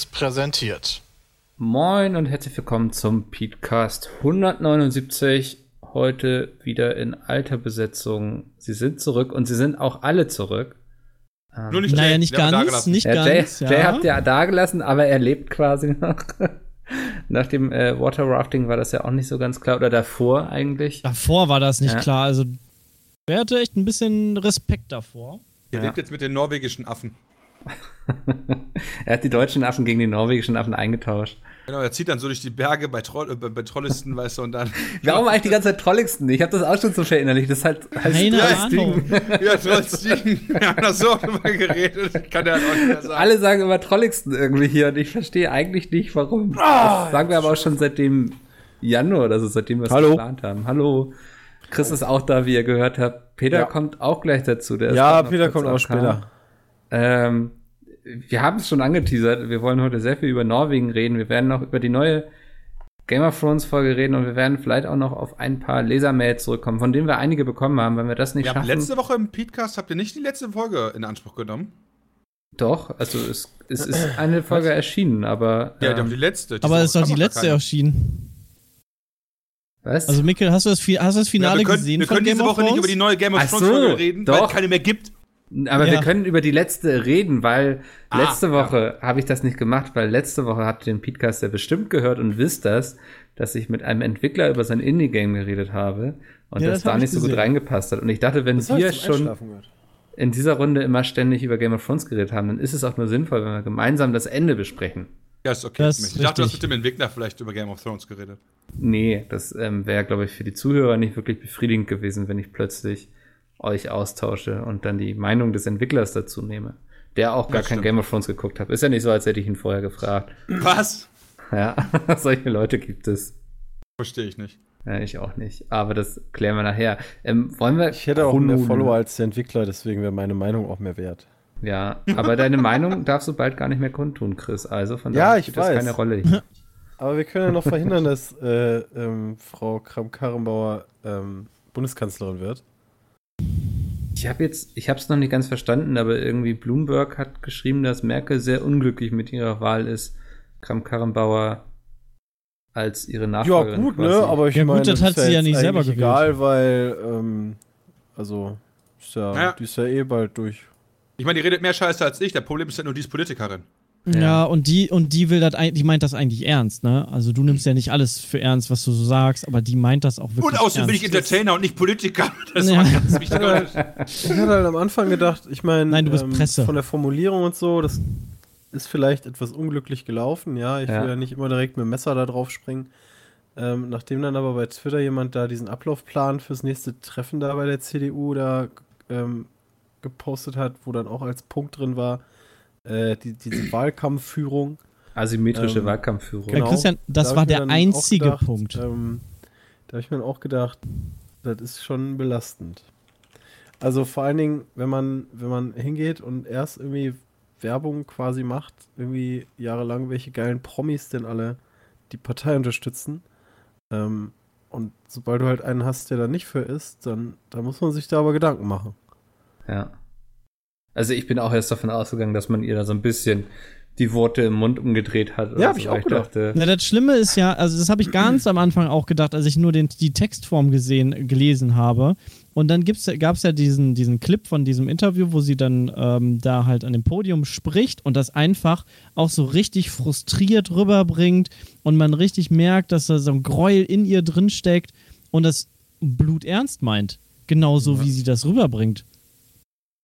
Seriös präsentiert. Moin und herzlich willkommen zum Podcast 179. Heute wieder in alter Besetzung. Sie sind zurück und sie sind auch alle zurück. Ähm, Nur nicht naja, Jay, nicht ganz, nicht ja, ganz. Jay, ja. Jay habt ihr da gelassen, aber er lebt quasi noch. Nach dem äh, Water Rafting war das ja auch nicht so ganz klar. Oder davor eigentlich. Davor war das nicht ja. klar. Also, wer hatte echt ein bisschen Respekt davor. Er lebt jetzt mit den norwegischen Affen. er hat die deutschen Affen gegen die norwegischen Affen eingetauscht. Genau, er zieht dann so durch die Berge bei, Troll, äh, bei Trollisten, weißt du, und dann. Warum eigentlich die ganze Zeit Trollisten? Ich habe das auch schon so verinnerlicht. Das ist halt heißt Keine Ahnung. ja, Trollisten. Wir haben da so drüber geredet. Kann er halt auch nicht mehr sagen. Alle sagen immer Trollisten irgendwie hier und ich verstehe eigentlich nicht, warum. Oh, das sagen wir aber auch schon seit dem Januar oder so, seitdem wir es geplant haben. Hallo. Chris ist auch da, wie ihr gehört habt. Peter ja. kommt auch gleich dazu. ja, Peter kommt auch später. Ähm, wir haben es schon angeteasert. Wir wollen heute sehr viel über Norwegen reden. Wir werden noch über die neue Game of Thrones Folge reden und wir werden vielleicht auch noch auf ein paar Lesermails zurückkommen, von denen wir einige bekommen haben, wenn wir das nicht wir schaffen. Letzte Woche im Podcast habt ihr nicht die letzte Folge in Anspruch genommen? Doch, also es, es ist eine Folge Was? erschienen, aber. Ja, ähm, die letzte. aber es ist doch die letzte erschienen. Was? Also Mikkel, hast du das, hast du das Finale ja, wir können, gesehen? Wir können diese Woche nicht über die neue Game of Thrones Folge reden, doch. weil es keine mehr gibt. Aber ja. wir können über die letzte reden, weil ah, letzte Woche ja. habe ich das nicht gemacht, weil letzte Woche habt ihr den Podcast ja bestimmt gehört und wisst das, dass ich mit einem Entwickler über sein Indie-Game geredet habe und ja, das, das da nicht so gut reingepasst hat. Und ich dachte, wenn das wir schon in dieser Runde immer ständig über Game of Thrones geredet haben, dann ist es auch nur sinnvoll, wenn wir gemeinsam das Ende besprechen. Ja, ist okay. Das ich dachte, du hast mit dem Entwickler vielleicht über Game of Thrones geredet. Nee, das ähm, wäre, glaube ich, für die Zuhörer nicht wirklich befriedigend gewesen, wenn ich plötzlich euch austausche und dann die Meinung des Entwicklers dazu nehme, der auch gar kein Game of Thrones geguckt hat. Ist ja nicht so, als hätte ich ihn vorher gefragt. Was? Ja, solche Leute gibt es. Verstehe ich nicht. Ja, ich auch nicht. Aber das klären wir nachher. Ähm, wollen wir ich hätte auch mehr Follower als der Entwickler, deswegen wäre meine Meinung auch mehr wert. Ja, aber deine Meinung darfst du bald gar nicht mehr kundtun, Chris. Also von daher ja, spielt das keine Rolle hier. Aber wir können ja noch verhindern, dass äh, ähm, Frau Kramp-Karrenbauer ähm, Bundeskanzlerin wird. Ich habe jetzt, ich habe es noch nicht ganz verstanden, aber irgendwie Bloomberg hat geschrieben, dass Merkel sehr unglücklich mit ihrer Wahl ist, Kram-Karrenbauer als ihre Nachfolgerin. Ja gut, ne? quasi. ne? Aber ich ja, meine, das hat sie ja nicht selber gewählt. Egal, weil ähm, also ist ja, naja. die ist ja eh bald durch. Ich meine, die redet mehr Scheiße als ich. Der Problem ist ja nur, die ist Politikerin. Ja, ja, und die und die will das die meint das eigentlich ernst, ne? Also du nimmst ja nicht alles für ernst, was du so sagst, aber die meint das auch wirklich. Und außerdem bin ich Entertainer und nicht Politiker. Das ja. war ganz wichtig. ich hatte halt am Anfang gedacht, ich meine, Nein, du bist ähm, Presse. von der Formulierung und so, das ist vielleicht etwas unglücklich gelaufen, ja. Ich ja. will ja nicht immer direkt mit dem Messer da drauf springen. Ähm, nachdem dann aber bei Twitter jemand da diesen Ablaufplan fürs nächste Treffen da bei der CDU da ähm, gepostet hat, wo dann auch als Punkt drin war, äh, die, diese Wahlkampfführung. Asymmetrische ähm, Wahlkampfführung. Genau, Christian, das da war der einzige gedacht, Punkt. Ähm, da habe ich mir auch gedacht, das ist schon belastend. Also vor allen Dingen, wenn man, wenn man hingeht und erst irgendwie Werbung quasi macht, irgendwie jahrelang, welche geilen Promis denn alle die Partei unterstützen. Ähm, und sobald du halt einen hast, der da nicht für ist, dann, dann muss man sich da aber Gedanken machen. Ja. Also ich bin auch erst davon ausgegangen, dass man ihr da so ein bisschen die Worte im Mund umgedreht hat. Ja, habe so. ich auch ich gedacht. Dachte, ja, das Schlimme ist ja, also das habe ich ganz am Anfang auch gedacht, als ich nur den, die Textform gesehen, gelesen habe. Und dann gab es ja diesen, diesen Clip von diesem Interview, wo sie dann ähm, da halt an dem Podium spricht und das einfach auch so richtig frustriert rüberbringt und man richtig merkt, dass da so ein Gräuel in ihr drin steckt und das bluternst meint. Genauso ja. wie sie das rüberbringt.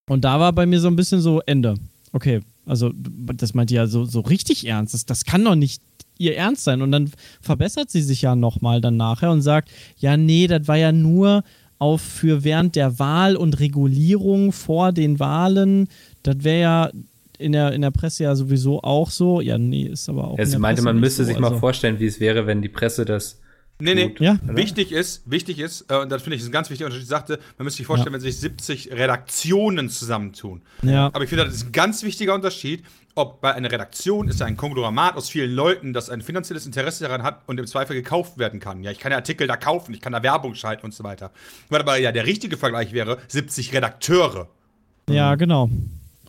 Und da war bei mir so ein bisschen so Ende. Okay, also das meint ja so, so richtig ernst. Das, das kann doch nicht ihr Ernst sein. Und dann verbessert sie sich ja nochmal dann nachher und sagt, ja, nee, das war ja nur auf für während der Wahl und Regulierung vor den Wahlen. Das wäre ja in der, in der Presse ja sowieso auch so. Ja, nee, ist aber auch. Ja, sie meinte, Presse man müsste so, sich mal also. vorstellen, wie es wäre, wenn die Presse das Nee, nee. Ja? Wichtig ist, wichtig ist, äh, und das finde ich ist ein ganz wichtiger Unterschied, ich sagte, man müsste sich vorstellen, ja. wenn sich 70 Redaktionen zusammentun. Ja. Aber ich finde, das ist ein ganz wichtiger Unterschied, ob bei einer Redaktion ist ein Konglomerat aus vielen Leuten, das ein finanzielles Interesse daran hat und im Zweifel gekauft werden kann. Ja, ich kann ja Artikel da kaufen, ich kann da Werbung schalten und so weiter. Weil aber ja der richtige Vergleich wäre 70 Redakteure. Ja, genau.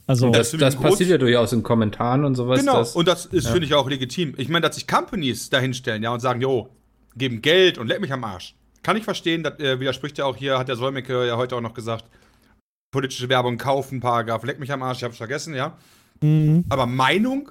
Also, Das, Das das passiert ja durchaus in Kommentaren und sowas. Genau, Das, und das ist, finde ich, auch legitim. Ich meine, dass sich Companies dahinstellen, ja, und sagen, jo, geben Geld und leck mich am Arsch. Kann ich verstehen, das äh, widerspricht ja auch hier, hat der Solmecke ja heute auch noch gesagt, politische Werbung kaufen, Paragraph, leck mich am Arsch, ich hab's vergessen, ja. mhm. Aber Meinung,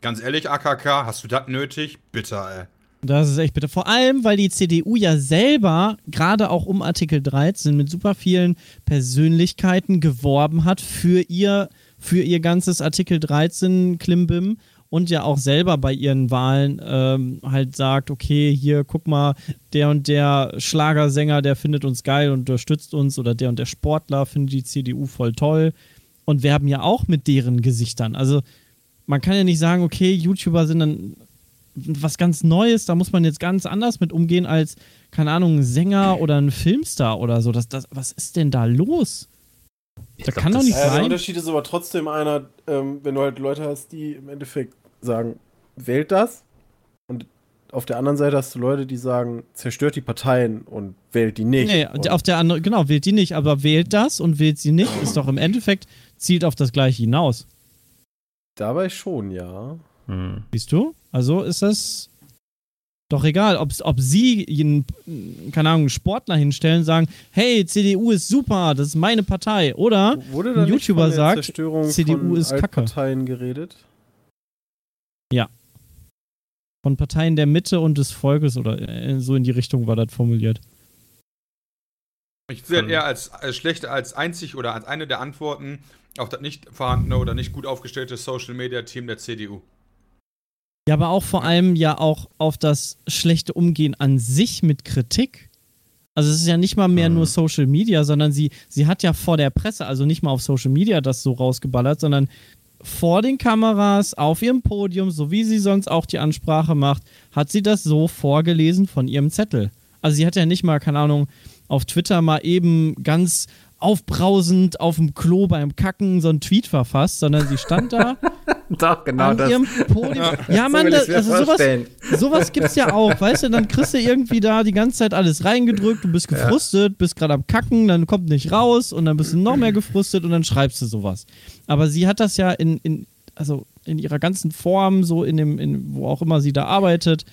ganz ehrlich, AKK, hast du das nötig? Bitte, ey. Das ist echt bitter. Vor allem, weil die CDU ja selber, gerade auch um Artikel 13, mit super vielen Persönlichkeiten geworben hat für ihr, für ihr ganzes Artikel 13 Klimbim und ja auch selber bei ihren Wahlen ähm, halt sagt, okay, hier guck mal, der und der Schlagersänger, der findet uns geil und unterstützt uns oder der und der Sportler findet die CDU voll toll und werben ja auch mit deren Gesichtern. Also man kann ja nicht sagen, okay, YouTuber sind dann was ganz Neues, da muss man jetzt ganz anders mit umgehen als, keine Ahnung, ein Sänger oder ein Filmstar oder so. Das, das, was ist denn da los? Ich Da glaub, kann doch nicht Ja, der sein. Unterschied ist aber trotzdem einer, ähm, wenn du halt Leute hast, die im Endeffekt sagen, wählt das. Und auf der anderen Seite hast du Leute, die sagen, zerstört die Parteien und wählt die nicht. Nee, und auf der anderen, genau, wählt die nicht, aber wählt das und wählt sie nicht, ist doch im Endeffekt, zielt auf das Gleiche hinaus. dabei schon, ja. Hm. Siehst du? Also ist das doch egal, ob, ob sie einen, keine Ahnung, einen Sportler hinstellen, sagen, hey, CDU ist super, das ist meine Partei. Oder Wurde ein YouTuber sagt, Zerstörung CDU von ist Kacke. Altparteien geredet? Von Parteien der Mitte und des Volkes oder äh, so in die Richtung war das formuliert. Ich sehe Von- eher als, als schlecht, als einzig oder als eine der Antworten auf das nicht vorhandene oder nicht gut aufgestellte Social Media Team der CDU. Ja, aber auch vor allem ja auch auf das schlechte Umgehen an sich mit Kritik. Also es ist ja nicht mal mehr Mhm. nur Social Media, sondern sie, sie hat ja vor der Presse, also nicht mal auf Social Media das so rausgeballert, sondern vor den Kameras, auf ihrem Podium, so wie sie sonst auch die Ansprache macht, hat sie das so vorgelesen von ihrem Zettel. Also sie hat ja nicht mal, keine Ahnung, auf Twitter mal eben ganz aufbrausend auf dem Klo beim Kacken so einen Tweet verfasst, sondern sie stand da Doch, genau an das. ihrem Podium. Ja, So Mann, das, also sowas, vorstellen. sowas gibt's ja auch, weißt du, dann kriegst du irgendwie da die ganze Zeit alles reingedrückt, du bist gefrustet, bist gerade am Kacken, dann kommt nicht raus und dann bist du noch mehr gefrustet und dann schreibst du sowas. Aber sie hat das ja in, in also in ihrer ganzen Form, so in dem, in, wo auch immer sie da arbeitet,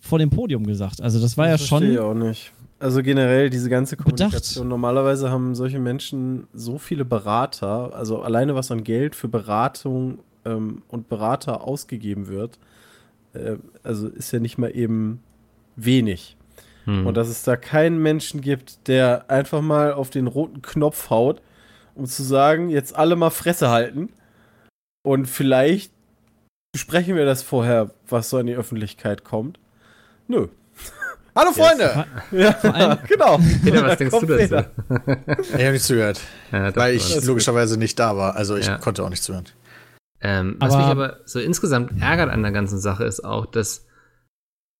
vor dem Podium gesagt. Also das war ja Das ich schon. auch nicht. Also generell diese ganze Bedacht. Kommunikation. Normalerweise haben solche Menschen so viele Berater, also alleine was an Geld für Beratung ähm, und Berater ausgegeben wird, äh, also ist ja nicht mal eben wenig. Hm. Und dass es da keinen Menschen gibt, der einfach mal auf den roten Knopf haut, um zu sagen, jetzt alle mal Fresse halten. Und vielleicht besprechen wir das vorher, was so in die Öffentlichkeit kommt. Nö. Hallo Freunde! Ja, Vor allem- genau. Peter, was denkst du dazu? Peter. Ich habe nicht zugehört, Ja, weil ich logischerweise nicht da war. Also ich Ja. konnte auch nicht zuhören. Ähm, was Aber- mich aber so insgesamt ärgert an der ganzen Sache ist auch, dass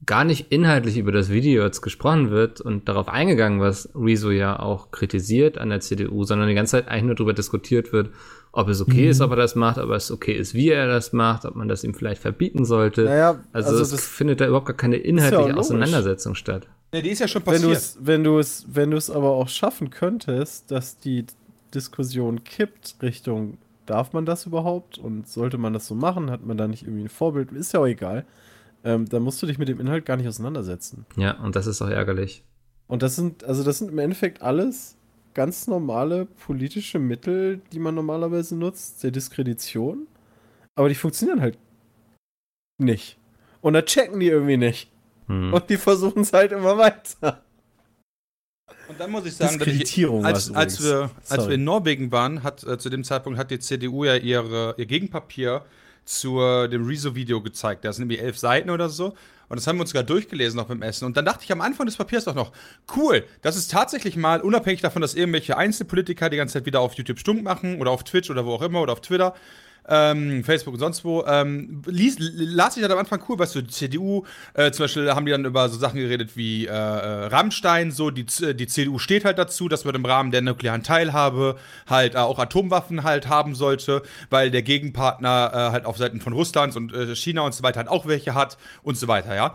gar nicht inhaltlich über das Video jetzt gesprochen wird und darauf eingegangen, was Rezo ja auch kritisiert an der CDU, sondern die ganze Zeit eigentlich nur darüber diskutiert wird, ob es okay Mhm. ist, ob er das macht, ob es okay ist, wie er das macht, ob man das ihm vielleicht verbieten sollte. Naja, also, also es das- findet da überhaupt gar keine ja inhaltliche logisch. Auseinandersetzung statt. Ne, die ist ja schon Wenn du passiert. es, wenn du es, wenn du es aber auch schaffen könntest, dass die Diskussion kippt Richtung, darf man das überhaupt und sollte man das so machen, hat man da nicht irgendwie ein Vorbild, ist ja auch egal. Ähm, dann musst du dich mit dem Inhalt gar nicht auseinandersetzen. Ja, und das ist auch ärgerlich. Und das sind, also das sind im Endeffekt alles ganz normale politische Mittel, die man normalerweise nutzt, der Diskredition. Aber die funktionieren halt nicht. Und da checken die irgendwie nicht. Hm. Und die versuchen es halt immer weiter. Und dann muss ich sagen, dass ich, Diskreditierung als, als, wir, als wir in Norwegen waren, hat äh, zu dem Zeitpunkt hat die CDU ja ihre, ihr Gegenpapier zu dem Rezo-Video gezeigt. Da sind nämlich elf Seiten oder so. Und das haben wir uns sogar durchgelesen, auch beim Essen. Und dann dachte ich am Anfang des Papiers doch noch, cool, das ist tatsächlich mal, unabhängig davon, dass irgendwelche Einzelpolitiker die ganze Zeit wieder auf YouTube stunk machen oder auf Twitch oder wo auch immer oder auf Twitter, ähm, Facebook und sonst wo, ähm, lies, las ich halt am Anfang cool, weißt du, die CDU, äh, zum Beispiel haben die dann über so Sachen geredet wie äh, äh, Rammstein, so, die, die CDU steht halt dazu, dass man im Rahmen der nuklearen Teilhabe halt äh, auch Atomwaffen halt haben sollte, weil der Gegenpartner äh, halt auf Seiten von Russlands und äh, China und so weiter halt auch welche hat und so weiter, ja.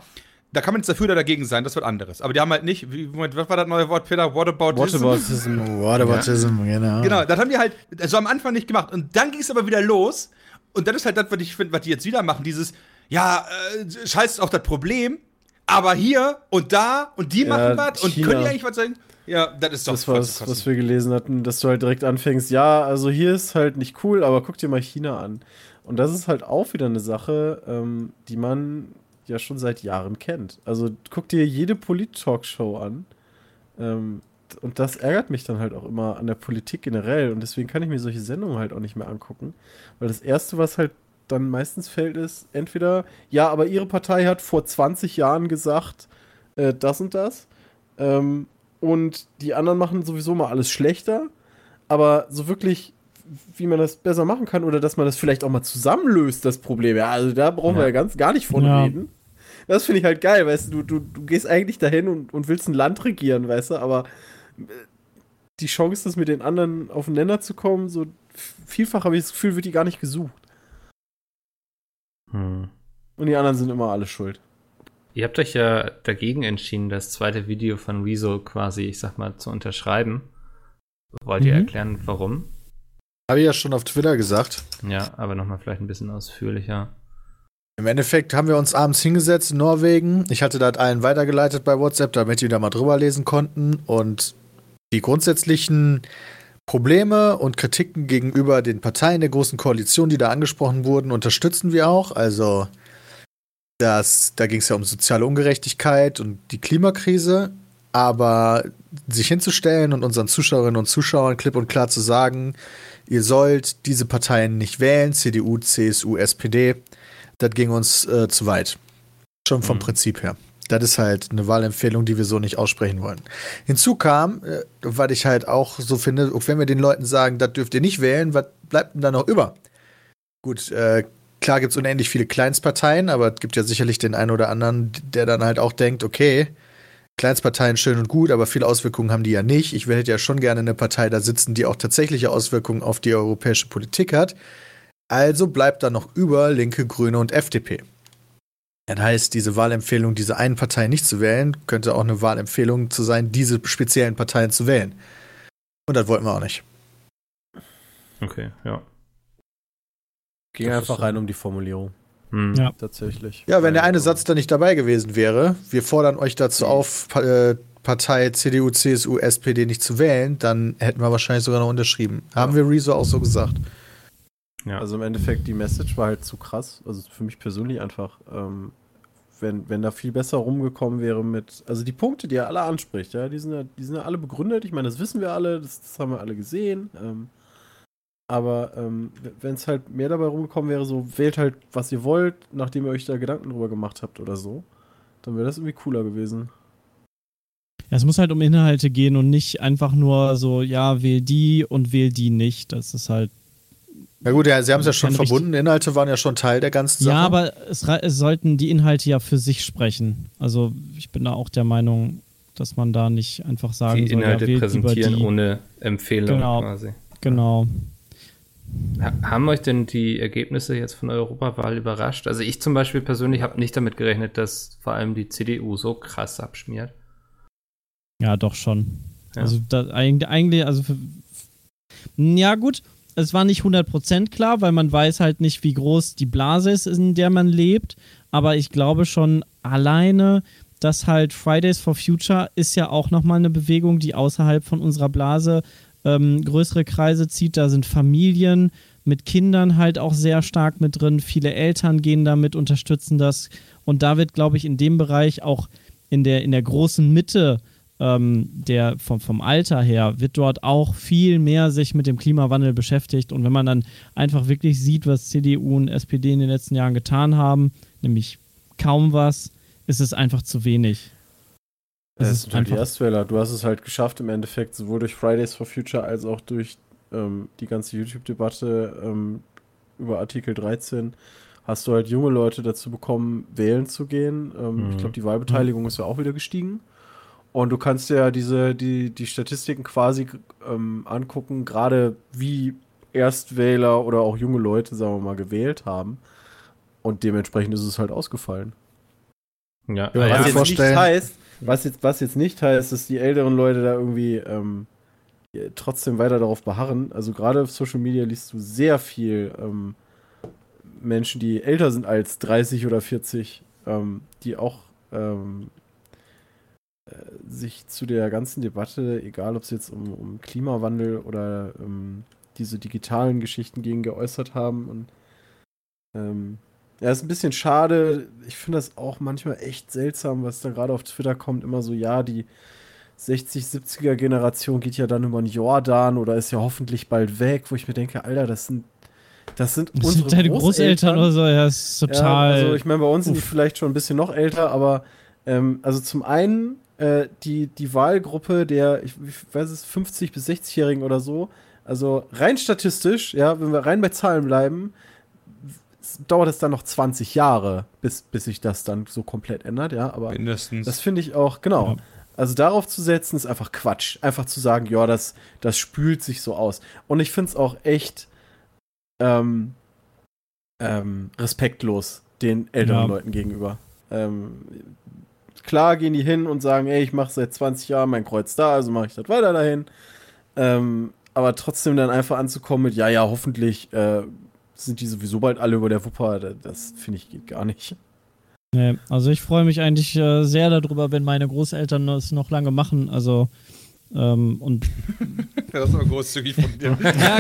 Da kann man jetzt dafür oder dagegen sein, das wird anderes. Aber die haben halt nicht, wie, Moment, was war das neue Wort, Peter? Whataboutism? Whataboutism. Whataboutism, genau. Genau, das haben die halt so am Anfang nicht gemacht. Und dann ging es aber wieder los. Und das ist halt das, was ich finde, was die jetzt wieder machen. Dieses, ja, äh, scheiß auf das Problem, aber hier und da und die Ja, machen was und können die eigentlich was sagen? Ja, das ist doch Das was, was wir gelesen hatten, dass du halt direkt anfängst, ja, also hier ist halt nicht cool, aber guck dir mal China an. Und das ist halt auch wieder eine Sache, ähm, die man ja schon seit Jahren kennt. Also guck dir jede Polit-Talkshow an. Ähm, und das ärgert mich dann halt auch immer an der Politik generell. Und deswegen kann ich mir solche Sendungen halt auch nicht mehr angucken. Weil das Erste, was halt dann meistens fällt, ist entweder, ja, aber ihre Partei hat vor 20 Jahren gesagt, äh, das und das. Ähm, und die anderen machen sowieso mal alles schlechter. Aber so wirklich, wie man das besser machen kann oder dass man das vielleicht auch mal zusammenlöst, das Problem. Ja, also da brauchen wir Ja. ja ganz gar nicht von Ja. reden. Das finde ich halt geil, weißt du, du, du, du gehst eigentlich dahin und, und willst ein Land regieren, weißt du, aber äh, die Chance, das mit den anderen aufeinander zu kommen, so vielfach habe ich das Gefühl, wird die gar nicht gesucht. Hm. Und die anderen sind immer alle schuld. Ihr habt euch ja dagegen entschieden, das zweite Video von Rezo quasi, ich sag mal, zu unterschreiben. Wollt ihr Mhm. erklären, warum? Habe ich ja schon auf Twitter gesagt. Ja, aber nochmal vielleicht ein bisschen ausführlicher. Im Endeffekt haben wir uns abends hingesetzt in Norwegen. Ich hatte das allen weitergeleitet bei WhatsApp, damit die da mal drüber lesen konnten. Und die grundsätzlichen Probleme und Kritiken gegenüber den Parteien der Großen Koalition, die da angesprochen wurden, unterstützen wir auch. Also das, da ging es ja um soziale Ungerechtigkeit und die Klimakrise. Aber sich hinzustellen und unseren Zuschauerinnen und Zuschauern klipp und klar zu sagen, ihr sollt diese Parteien nicht wählen, CDU, CSU, SPD, das ging uns äh, zu weit. Schon vom Mhm. Prinzip her. Das ist halt eine Wahlempfehlung, die wir so nicht aussprechen wollen. Hinzu kam, äh, was ich halt auch so finde, auch wenn wir den Leuten sagen, das dürft ihr nicht wählen, was bleibt denn da noch über? Gut, äh, klar gibt es unendlich viele Kleinstparteien, aber es gibt ja sicherlich den einen oder anderen, der dann halt auch denkt, okay, Kleinstparteien schön und gut, aber viele Auswirkungen haben die ja nicht. Ich hätte ja schon gerne eine Partei da sitzen, die auch tatsächliche Auswirkungen auf die europäische Politik hat. Also bleibt da noch über Linke, Grüne und FDP. Das heißt, diese Wahlempfehlung, diese einen Partei nicht zu wählen, könnte auch eine Wahlempfehlung zu sein, diese speziellen Parteien zu wählen. Und das wollten wir auch nicht. Okay, ja. Ging Das einfach rein um die Formulierung, Hm. Ja. tatsächlich. Ja, wenn der eine ähm, Satz da nicht dabei gewesen wäre, wir fordern euch dazu auf, Pa- äh, Partei CDU, CSU, SPD nicht zu wählen, dann hätten wir wahrscheinlich sogar noch unterschrieben. Haben wir Rezo auch so gesagt. ja. Also im Endeffekt, die Message war halt zu krass. Also für mich persönlich einfach. Ähm, wenn, wenn da viel besser rumgekommen wäre mit. Also die Punkte, die er alle anspricht, ja, die sind ja, die sind ja alle begründet. Ich meine, das wissen wir alle, das, das haben wir alle gesehen. Ähm, aber ähm, wenn es halt mehr dabei rumgekommen wäre, so wählt halt, was ihr wollt, nachdem ihr euch da Gedanken drüber gemacht habt oder so, dann wäre das irgendwie cooler gewesen. Ja, es muss halt um Inhalte gehen und nicht einfach nur so, ja, wähl die und wähl die nicht. Das ist halt. Na gut, ja, sie haben es ja schon verbunden. Inhalte waren ja schon Teil der ganzen Sache. Ja, aber es, es sollten die Inhalte ja für sich sprechen. Also ich bin da auch der Meinung, dass man da nicht einfach sagen die soll, Inhalte ja, wählt lieber präsentieren die. ohne Empfehlung Genau. quasi. Genau. Ha haben euch denn die Ergebnisse jetzt von der Europawahl überrascht? Also ich zum Beispiel persönlich habe nicht damit gerechnet, dass vor allem die CDU so krass abschmiert. Ja, doch schon. Ja. Also da, eigentlich, also für, ja gut, es war nicht 100% klar, weil man weiß halt nicht, wie groß die Blase ist, in der man lebt. Aber ich glaube schon alleine, dass halt Fridays for Future ist ja auch nochmal eine Bewegung, die außerhalb von unserer Blase ähm, größere Kreise zieht. Da sind Familien mit Kindern halt auch sehr stark mit drin. Viele Eltern gehen damit, unterstützen das. Und da wird, glaube ich, in dem Bereich auch in der, in der großen Mitte ähm, der vom, vom Alter her wird dort auch viel mehr sich mit dem Klimawandel beschäftigt. Und wenn man dann einfach wirklich sieht, was CDU und SPD in den letzten Jahren getan haben, nämlich kaum was, ist es einfach zu wenig. Es Das ist sind halt die einfach, Erstwähler. Du hast es halt geschafft im Endeffekt, sowohl durch Fridays for Future als auch durch ähm, die ganze YouTube-Debatte ähm, über Artikel 13 hast du halt junge Leute dazu bekommen, wählen zu gehen. Ähm, Mhm. Ich glaube, die Wahlbeteiligung ist ja auch wieder gestiegen. Und du kannst ja diese, die, die Statistiken quasi ähm, angucken, gerade wie Erstwähler oder auch junge Leute, sagen wir mal, gewählt haben. Und dementsprechend ist es halt ausgefallen. Ja, Ja, Was ja. jetzt vorstellen. nicht heißt, was jetzt, was jetzt nicht heißt, dass die älteren Leute da irgendwie ähm, trotzdem weiter darauf beharren. Also gerade auf Social Media liest du sehr viel ähm, Menschen, die älter sind als 30 oder 40, ähm, die auch ähm, äh, sich zu der ganzen Debatte, egal ob es jetzt um, um Klimawandel oder ähm, diese digitalen Geschichten gegen geäußert haben. Und ähm, ja, ist ein bisschen schade. Ich finde das auch manchmal echt seltsam, was da gerade auf Twitter kommt. Immer so, ja, die 60, 70er Generation geht ja dann über den Jordan oder ist ja hoffentlich bald weg, wo ich mir denke, Alter, das sind, das sind Das unsere sind deine Großeltern oder so, ja, das ist total. ja, also ich meine, bei uns sind die vielleicht schon ein bisschen noch älter, aber ähm, also zum einen äh, die, die Wahlgruppe der, ich, ich weiß es, 50 bis 60-Jährigen oder so, also rein statistisch, ja, wenn wir rein bei Zahlen bleiben, dauert es dann noch 20 Jahre, bis, bis sich das dann so komplett ändert, ja, aber Mindestens. das finde ich auch, genau. Ja. Also darauf zu setzen, ist einfach Quatsch. Einfach zu sagen, ja, das, das spült sich so aus. Und ich finde es auch echt ähm, ähm, respektlos den älteren Ja. Leuten gegenüber. Ähm, klar gehen die hin und sagen, ey, ich mache seit 20 Jahren mein Kreuz da, also mache ich das weiter dahin. Ähm, aber trotzdem dann einfach anzukommen mit, ja, ja, hoffentlich äh, sind die sowieso bald alle über der Wupper, da- das finde ich geht gar nicht. Nee, also ich freue mich eigentlich äh, sehr darüber, wenn meine Großeltern das noch lange machen. Also ähm, und Das ist aber großzügig von dir. ja,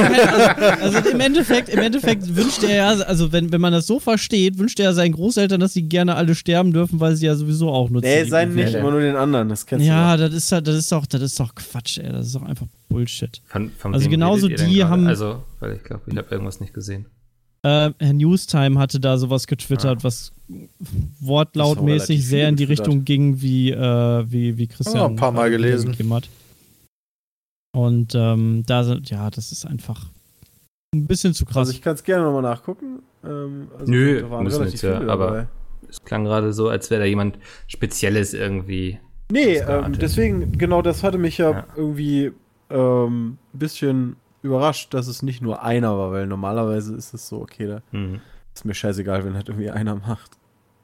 also, also im Endeffekt, im Endeffekt wünscht er ja, also wenn, wenn man das so versteht, wünscht er ja seinen Großeltern, dass sie gerne alle sterben dürfen, weil sie ja sowieso auch nur Nee, lieb nicht, immer nur den anderen, das kennst Ja, du. das ist halt- das ist doch, das ist doch Quatsch, ey. Das ist doch einfach Bullshit. Von, von Also genauso die haben- Also, weil ich glaube, ich habe irgendwas nicht gesehen. Äh, Herr Newstime hatte da sowas getwittert, was wortlautmäßig sehr in die getwittert. Richtung ging, wie, äh, wie, wie Christian. Ja, ein paar Mal gelesen. Hat. Und ähm, da sind, ja, das ist einfach ein bisschen zu krass. Also ich kann es gerne nochmal nachgucken. Ähm, also Nö, da waren müssen relativ jetzt ja, viele aber- dabei. Es klang gerade so, als wäre da jemand Spezielles irgendwie. Nee, ähm, deswegen, genau das hatte mich ja, Ja. irgendwie ähm, ein bisschen überrascht, dass es nicht nur einer war, weil normalerweise ist es so, okay, da Hm. ist mir scheißegal, wenn halt irgendwie einer macht.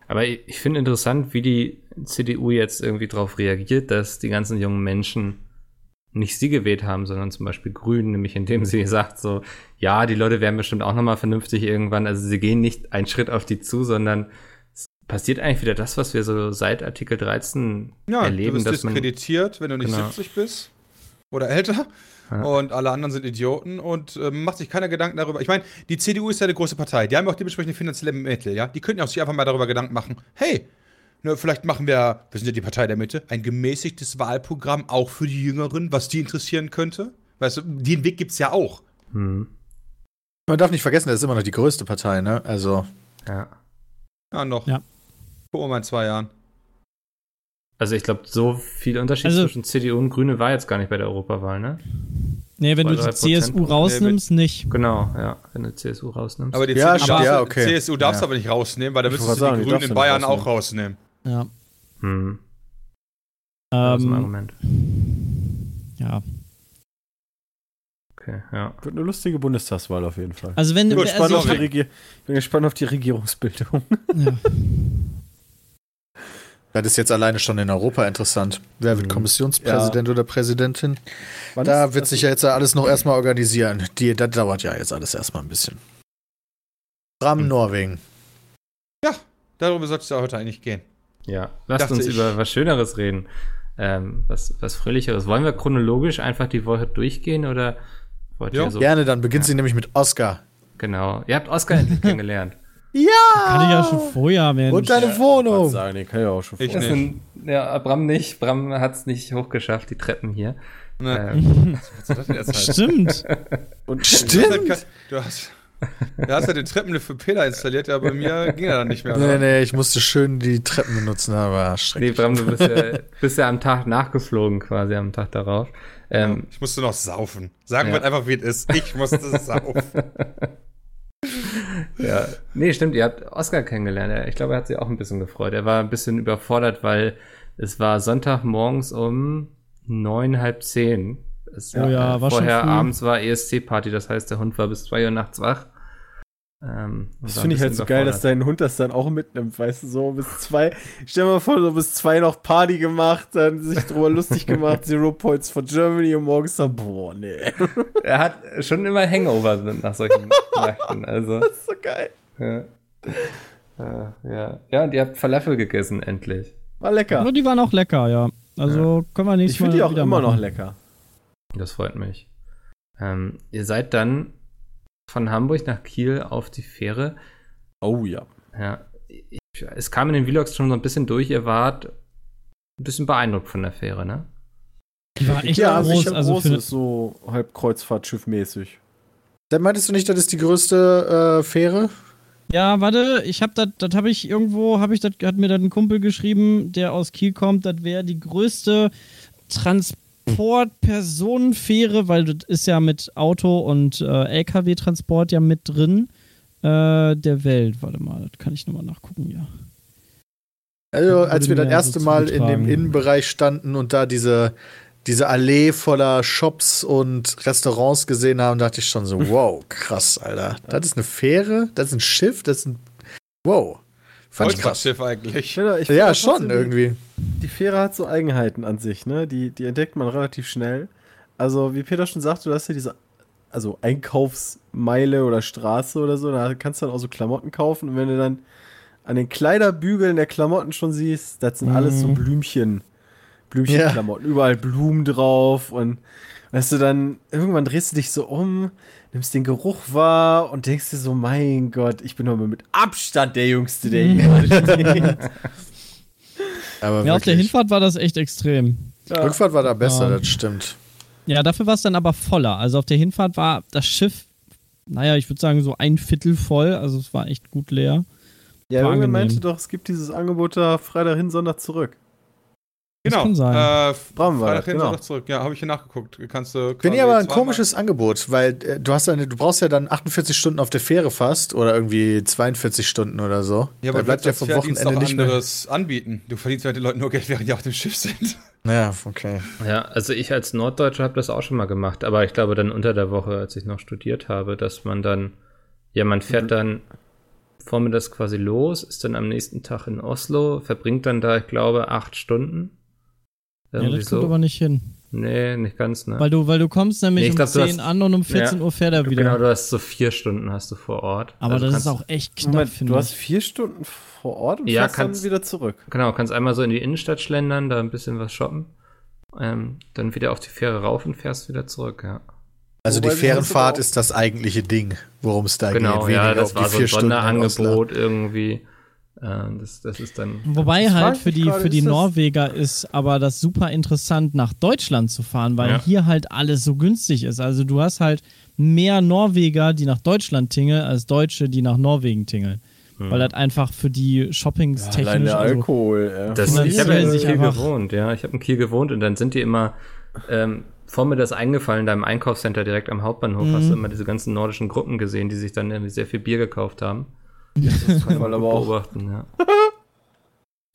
Aber ich, ich finde interessant, wie die CDU jetzt irgendwie darauf reagiert, dass die ganzen jungen Menschen nicht sie gewählt haben, sondern zum Beispiel Grünen, nämlich indem sie sagt so, ja, die Leute werden bestimmt auch nochmal vernünftig irgendwann. Also sie gehen nicht einen Schritt auf die zu, sondern es passiert eigentlich wieder das, was wir so seit Artikel 13 Ja, erleben, du bist dass man diskreditiert, wenn du nicht Genau. 70 bist oder älter. Ja. Und alle anderen sind Idioten und ähm, macht sich keiner Gedanken darüber. Ich meine, die CDU ist ja eine große Partei. Die haben ja auch dementsprechend finanzielle Mittel, ja. Die könnten ja auch sich einfach mal darüber Gedanken machen. Hey, ne, vielleicht machen wir, wir sind ja die Partei der Mitte, ein gemäßigtes Wahlprogramm auch für die Jüngeren, was die interessieren könnte. Weißt du, den Weg gibt's ja auch. hm, Man darf nicht vergessen, das ist immer noch die größte Partei, ne? Also, ja. Ja, noch. Ja. Gucken wir mal in zwei Jahren. Also ich glaube, so viel Unterschied Also- zwischen CDU und Grüne war jetzt gar nicht bei der Europawahl, ne? nee, wenn du die CSU rausnimmst, nicht. Genau, ja, wenn du CSU rausnimmst. Aber die Ja, stimmt, darfst, ja, okay. CSU darfst du Ja. aber nicht rausnehmen, weil da müsstest du die sagen, die Grünen in Bayern auch rausnehmen. rausnehmen. Ja. hm. Das ist ein Ähm, Argument. ja. Okay, ja. Wird eine lustige Bundestagswahl auf jeden Fall. Also wenn Ich bin, also gespannt, auf ich die hab, Regier ich bin gespannt auf die Regierungsbildung. ja. Das ist jetzt alleine schon in Europa interessant. Wer wird Mhm. Kommissionspräsident oder Präsidentin? Wann Da wird sich ja jetzt alles noch erstmal organisieren. Die, das dauert ja jetzt alles erstmal ein bisschen. Bram Hm. Norwegen. Darüber sollte es ja heute eigentlich gehen. Ja, lasst Dachte uns ich. über was Schöneres reden. Ähm, was, was Fröhlicheres. Wollen wir chronologisch einfach die Woche durchgehen oder wollt Ja. ihr so? Gerne, dann beginnt Ja. sie nämlich mit Oscar. Genau. Ihr habt Oscar endlich kennengelernt. Kann ich ja schon vorher, Mensch. Und deine Wohnung. sagen, den kann ich auch schon Ich vor- Das nicht. sind, ja, Bram nicht. Bram hat es nicht hochgeschafft, die Treppen hier. Ne. Ähm, Was soll das denn jetzt heißen? Stimmt. Und Stimmt. Du hast, du hast ja den Treppenlift für Peter installiert, ja, bei mir ging er dann nicht mehr. Nee, nee, ich musste schön die Treppen benutzen, aber nee, schrecklich. Bram, du bist ja, bist ja am Tag nachgeflogen, quasi am Tag darauf. Ähm, Ich musste noch saufen. Sagen Ja. wir einfach, wie es ist. Ich musste saufen. Ja, nee, stimmt, ihr habt Oscar kennengelernt. Er- Ich glaube, er hat sich auch ein bisschen gefreut. Er war ein bisschen überfordert, weil es war Sonntagmorgens um neun, halb zehn. Es, Oh ja, war schon vorher abends war ESC-Party, das heißt, der Hund war bis zwei Uhr nachts wach. Ähm, Das finde ich halt so geil, dass dein Hund das dann auch mitnimmt, weißt du, so bis zwei. Stell dir mal vor, so bis zwei noch Party gemacht, dann sich drüber lustig gemacht, Zero Points for Germany und morgens dann, boah, nee. Er hat schon immer Hangover nach solchen Nächten. Also, Das ist so geil. ja. Äh, ja. ja, und ihr habt Falafel gegessen, endlich. War lecker. Aber die waren auch lecker, ja. Also können wir nächstes Ich finde die Mal auch immer machen. noch lecker. Das freut mich. Ähm, ihr seid dann von Hamburg nach Kiel auf die Fähre. Oh ja. Ja, ich, es kam in den Vlogs schon so ein bisschen durch. Ihr wart ein bisschen beeindruckt von der Fähre, ne? Die war echt ja, groß. sicher Also groß für, ist so halb Kreuzfahrtschiff-mäßig. Dann meintest du nicht, das ist die größte äh, Fähre? Ja, warte, ich hab das, das habe ich irgendwo, habe ich das, hat mir dann ein Kumpel geschrieben, der aus Kiel kommt, das wäre die größte Transport-Personenfähre, weil das ist ja mit Auto und äh, LKW-Transport ja mit drin äh, der Welt. Warte mal, das kann ich nochmal nachgucken, ja. Also, als wir das erste so Mal in dem. Innenbereich standen und da diese, diese Allee voller Shops und Restaurants gesehen haben, dachte ich schon so, wow, krass, Alter. Das ist eine Fähre, das ist ein Schiff, das ist ein. Wow. Fand ich krass. Kreuzfahrtschiff eigentlich. Ich finde, ich Ja, schon trotzdem, irgendwie. Die Fähre hat so Eigenheiten an sich, ne? Die, die entdeckt man relativ schnell. Also, wie Peter schon sagte, du hast ja diese also Einkaufsmeile oder Straße oder so, da kannst du dann auch so Klamotten kaufen und wenn du dann an den Kleiderbügeln der Klamotten schon siehst, das sind alles so Mhm. Blümchen. Blümchenklamotten, überall Blumen drauf und weißt du, dann irgendwann drehst du dich so um, nimmst den Geruch wahr und denkst dir so, mein Gott, ich bin doch mal mit Abstand der Jüngste, der hier gerade steht. Aber Ja, auf der. Hinfahrt war das echt extrem. Ja. Rückfahrt war da besser, Ja. das stimmt. Ja, dafür war es dann aber voller. Also auf der Hinfahrt war das Schiff, naja, ich würde sagen so ein Viertel voll, also es war echt gut leer. Ja, irgendwer meinte doch, es gibt dieses Angebot da Freitag hin, Sonntag zurück. Das Genau. kann sein. Äh, Brauchen wir Freitag das, genau. Zurück. Ja, habe ich hier nachgeguckt. Kannst du Finde ich aber ein komisches Angebot, weil äh, du hast eine, du brauchst ja dann 48 Stunden auf der Fähre fast oder irgendwie 42 Stunden oder so. Ja, da aber bleibt ja das vom Wochenende nicht mehr. anderes anbieten. Du verdienst ja den Leuten nur Geld, während die auf dem Schiff sind. Ja, okay. Ja, also ich als Norddeutscher habe das auch schon mal gemacht, aber ich glaube dann unter der Woche, als ich noch studiert habe, dass man dann, ja, man fährt Mhm. dann vormittags quasi los, ist dann am nächsten Tag in Oslo, verbringt dann da, ich glaube, acht Stunden. Ja, Irgendwie das kommt aber nicht hin. Nee, nicht ganz, ne? Weil du, weil du kommst nämlich Nee, um glaub, du 10 hast- an und um 14 Ja. Uhr fährt er wieder. Genau, du hast so vier Stunden hast du vor Ort. aber Also das kannst- ist auch echt knapp, Moment, finde du hast vier Stunden vor Ort und Ja, fährst dann kannst- wieder zurück. Genau, kannst einmal so in die Innenstadt schlendern, da ein bisschen was shoppen. Ähm, dann wieder auf die Fähre rauf und fährst wieder zurück, ja. Also Wobei die Fährenfahrt ist das eigentliche Ding, worum es da genau, geht. ja, weniger das auf war die so ein. Sonderangebot irgendwie. Äh, das, das ist dann. Wobei halt für die, gerade, für die ist das- Norweger ist aber das super interessant, nach Deutschland zu fahren, weil Ja. hier halt alles so günstig ist. Also du hast halt mehr Norweger, die nach Deutschland tingeln, als Deutsche, die nach Norwegen tingeln. Hm. Weil das einfach für die Shoppings Allein technisch. der Also, Alkohol, ey. Das, ich habe ja in Kiel gewohnt, ja. Ich habe in Kiel gewohnt und dann sind die immer ähm, vor mir das eingefallen, da im Einkaufscenter direkt am Hauptbahnhof Mhm. hast du immer diese ganzen nordischen Gruppen gesehen, die sich dann irgendwie sehr viel Bier gekauft haben. Das kann man aber auch. beobachten, ja.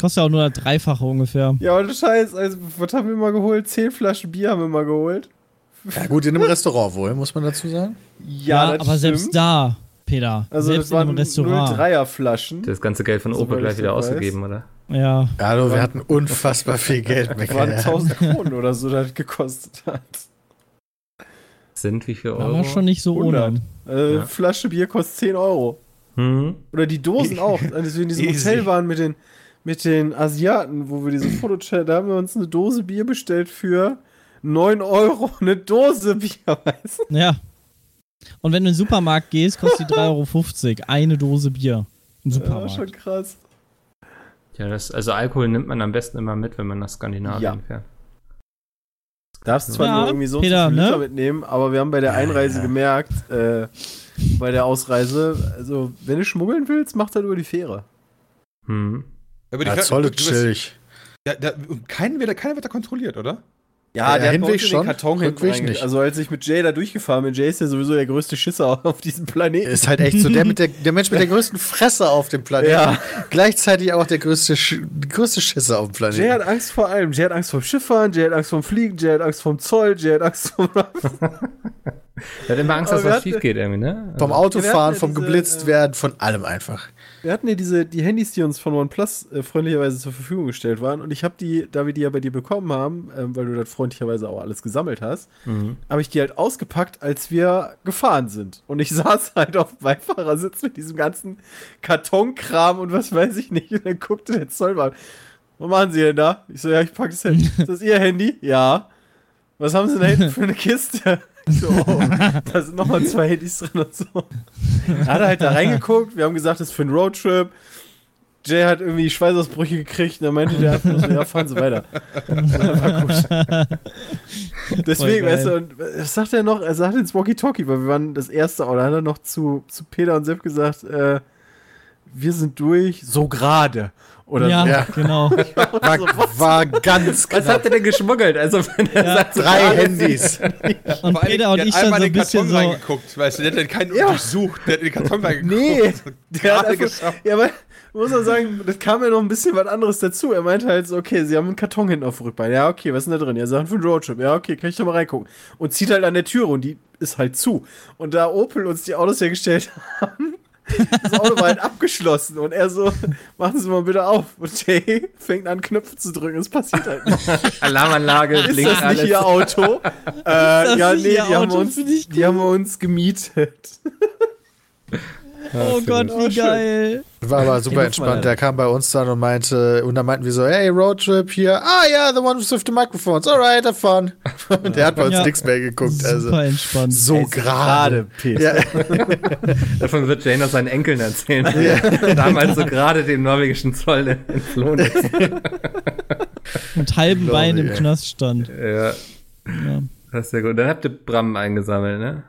kostet ja auch nur das Dreifache ungefähr. Ja, und Scheiß, also, was haben wir mal geholt? Zehn Flaschen Bier haben wir mal geholt. Ja, gut, in einem Restaurant wohl, muss man dazu sagen. Ja, aber selbst da, Peter, Also, selbst das waren in einem Restaurant. 03er Flaschen. Das ganze Geld von Opel gleich ich wieder weiß. ausgegeben, oder? Ja, Hallo, wir hatten unfassbar viel Geld. Das waren 1000 Kronen oder so, das gekostet hat. Sind wie viel war Euro? aber schon nicht so 100. ohne. Äh, Ja. Flasche Bier kostet 10 Euro. Hm? Oder die Dosen auch. Als wir in diesem Easy. Hotel waren mit den, mit den Asiaten, wo wir diese Fotochat, da haben wir uns eine Dose Bier bestellt für 9 Euro. Eine Dose Bier, weißt du? Ja. Und wenn du in den Supermarkt gehst, kostet die 3,50 Euro eine Dose Bier. Im Ja, Supermarkt. schon krass. Ja, das, also Alkohol nimmt man am besten immer mit, wenn man nach Skandinavien Ja. fährt. Darfst zwar Ja, nur irgendwie so Peter, Liter ne? mitnehmen, aber wir haben bei der Einreise Ja. gemerkt, äh, bei der Ausreise, also wenn du schmuggeln willst, mach das über die Fähre. Hm. Aber Ja, Fähr- Zoll ist chillig. Ja, da, keinen wird, keiner wird da kontrolliert, oder? Ja, Ja, der Hinweg in den schon, Karton Rückweg nicht. Also als ich mit Jay da durchgefahren bin, Jay ist ja sowieso der größte Schisser auf diesem Planeten. Ist halt echt so der, mit der, der Mensch mit der größten Fresse auf dem Planeten. Ja. Gleichzeitig auch der größte, Sch größte Schisse auf dem Planeten. Jay hat Angst vor allem. Jay hat Angst vom Schifffahren, Jay hat Angst vom Fliegen, Jay hat Angst vom Zoll, Jay hat Angst vom. Er hat immer Angst, dass was schief geht irgendwie, ne? Vom Ja, wir Autofahren, hatten ja vom diese, geblitzt äh, werden, von allem einfach. Wir hatten ja diese, die Handys, die uns von OnePlus äh, freundlicherweise zur Verfügung gestellt waren. Und ich habe die, da wir die ja bei dir bekommen haben, ähm, weil du das freundlicherweise auch alles gesammelt hast, Mhm. habe ich die halt ausgepackt, als wir gefahren sind. Und ich saß halt auf dem Beifahrersitz mit diesem ganzen Kartonkram und was weiß ich nicht. Und dann guckte der Zollmann, was machen Sie denn da? Ich so, ja, ich pack das Handy. Ist das Ihr Handy? Ja. Was haben Sie da hinten für eine Kiste? So, oh, da sind nochmal zwei Handys drin und so. Er hat halt da reingeguckt, wir haben gesagt, das ist für einen Roadtrip. Jay hat irgendwie Schweißausbrüche gekriegt und dann meinte der einfach so, ja, fahren Sie weiter. Deswegen, weißt du, und was sagt er noch? Er sagt ins Walkie-Talkie, weil wir waren das erste, oder hat er noch zu, zu Peter und Sepp gesagt, äh, wir sind durch, so gerade. Oder ja, so. Ja. genau. War, war ganz Was knapp. habt ihr denn geschmuggelt? Also, wenn er Ja. sagt, Drei Handys. Und Peter und ich hat dann so in ein den bisschen Karton so. reingeguckt, weißt du, der hat den keinen Ja. durchsucht, der hat in den Karton reingeguckt. Nee, der hat einfach, geschafft. ja, aber muss man sagen, das kam ja noch ein bisschen was anderes dazu. Er meinte halt so, okay, sie haben einen Karton hinten auf dem Rückbein. Ja, okay, was ist denn da drin? Ja, Sachen für einen Roadtrip. Ja, okay, kann ich da mal reingucken. Und zieht halt an der Türe und die ist halt zu. Und da Opel uns die Autos hergestellt haben, das Auto war halt abgeschlossen. Und er so, machen Sie mal bitte auf. Und Jay fängt an, Knöpfe zu drücken. Es passiert halt nicht. Alarmanlage, Ist blinkt das nicht alles. Ihr Auto? äh, ja, nicht nee, Ihr die haben, Auto? uns, ich die haben wir uns gemietet. Oh Gott, Oh, wie schön. geil. War aber super Den entspannt. Der kam bei uns dann und meinte, und dann meinten wir so, hey, Roadtrip hier. Ah ja, the one with the microphones. Alright, have fun. Und der hat bei uns Ja. nichts mehr geguckt. Also Super entspannt. so gerade. Peter. Ja, Davon wird Jane noch seinen Enkeln erzählen. Damals so gerade dem norwegischen Zoll entflohen ist. Mit Glaube Bein im ey. Knast stand. Ja, Ja. das ist sehr gut. Dann habt ihr Bram eingesammelt, ne?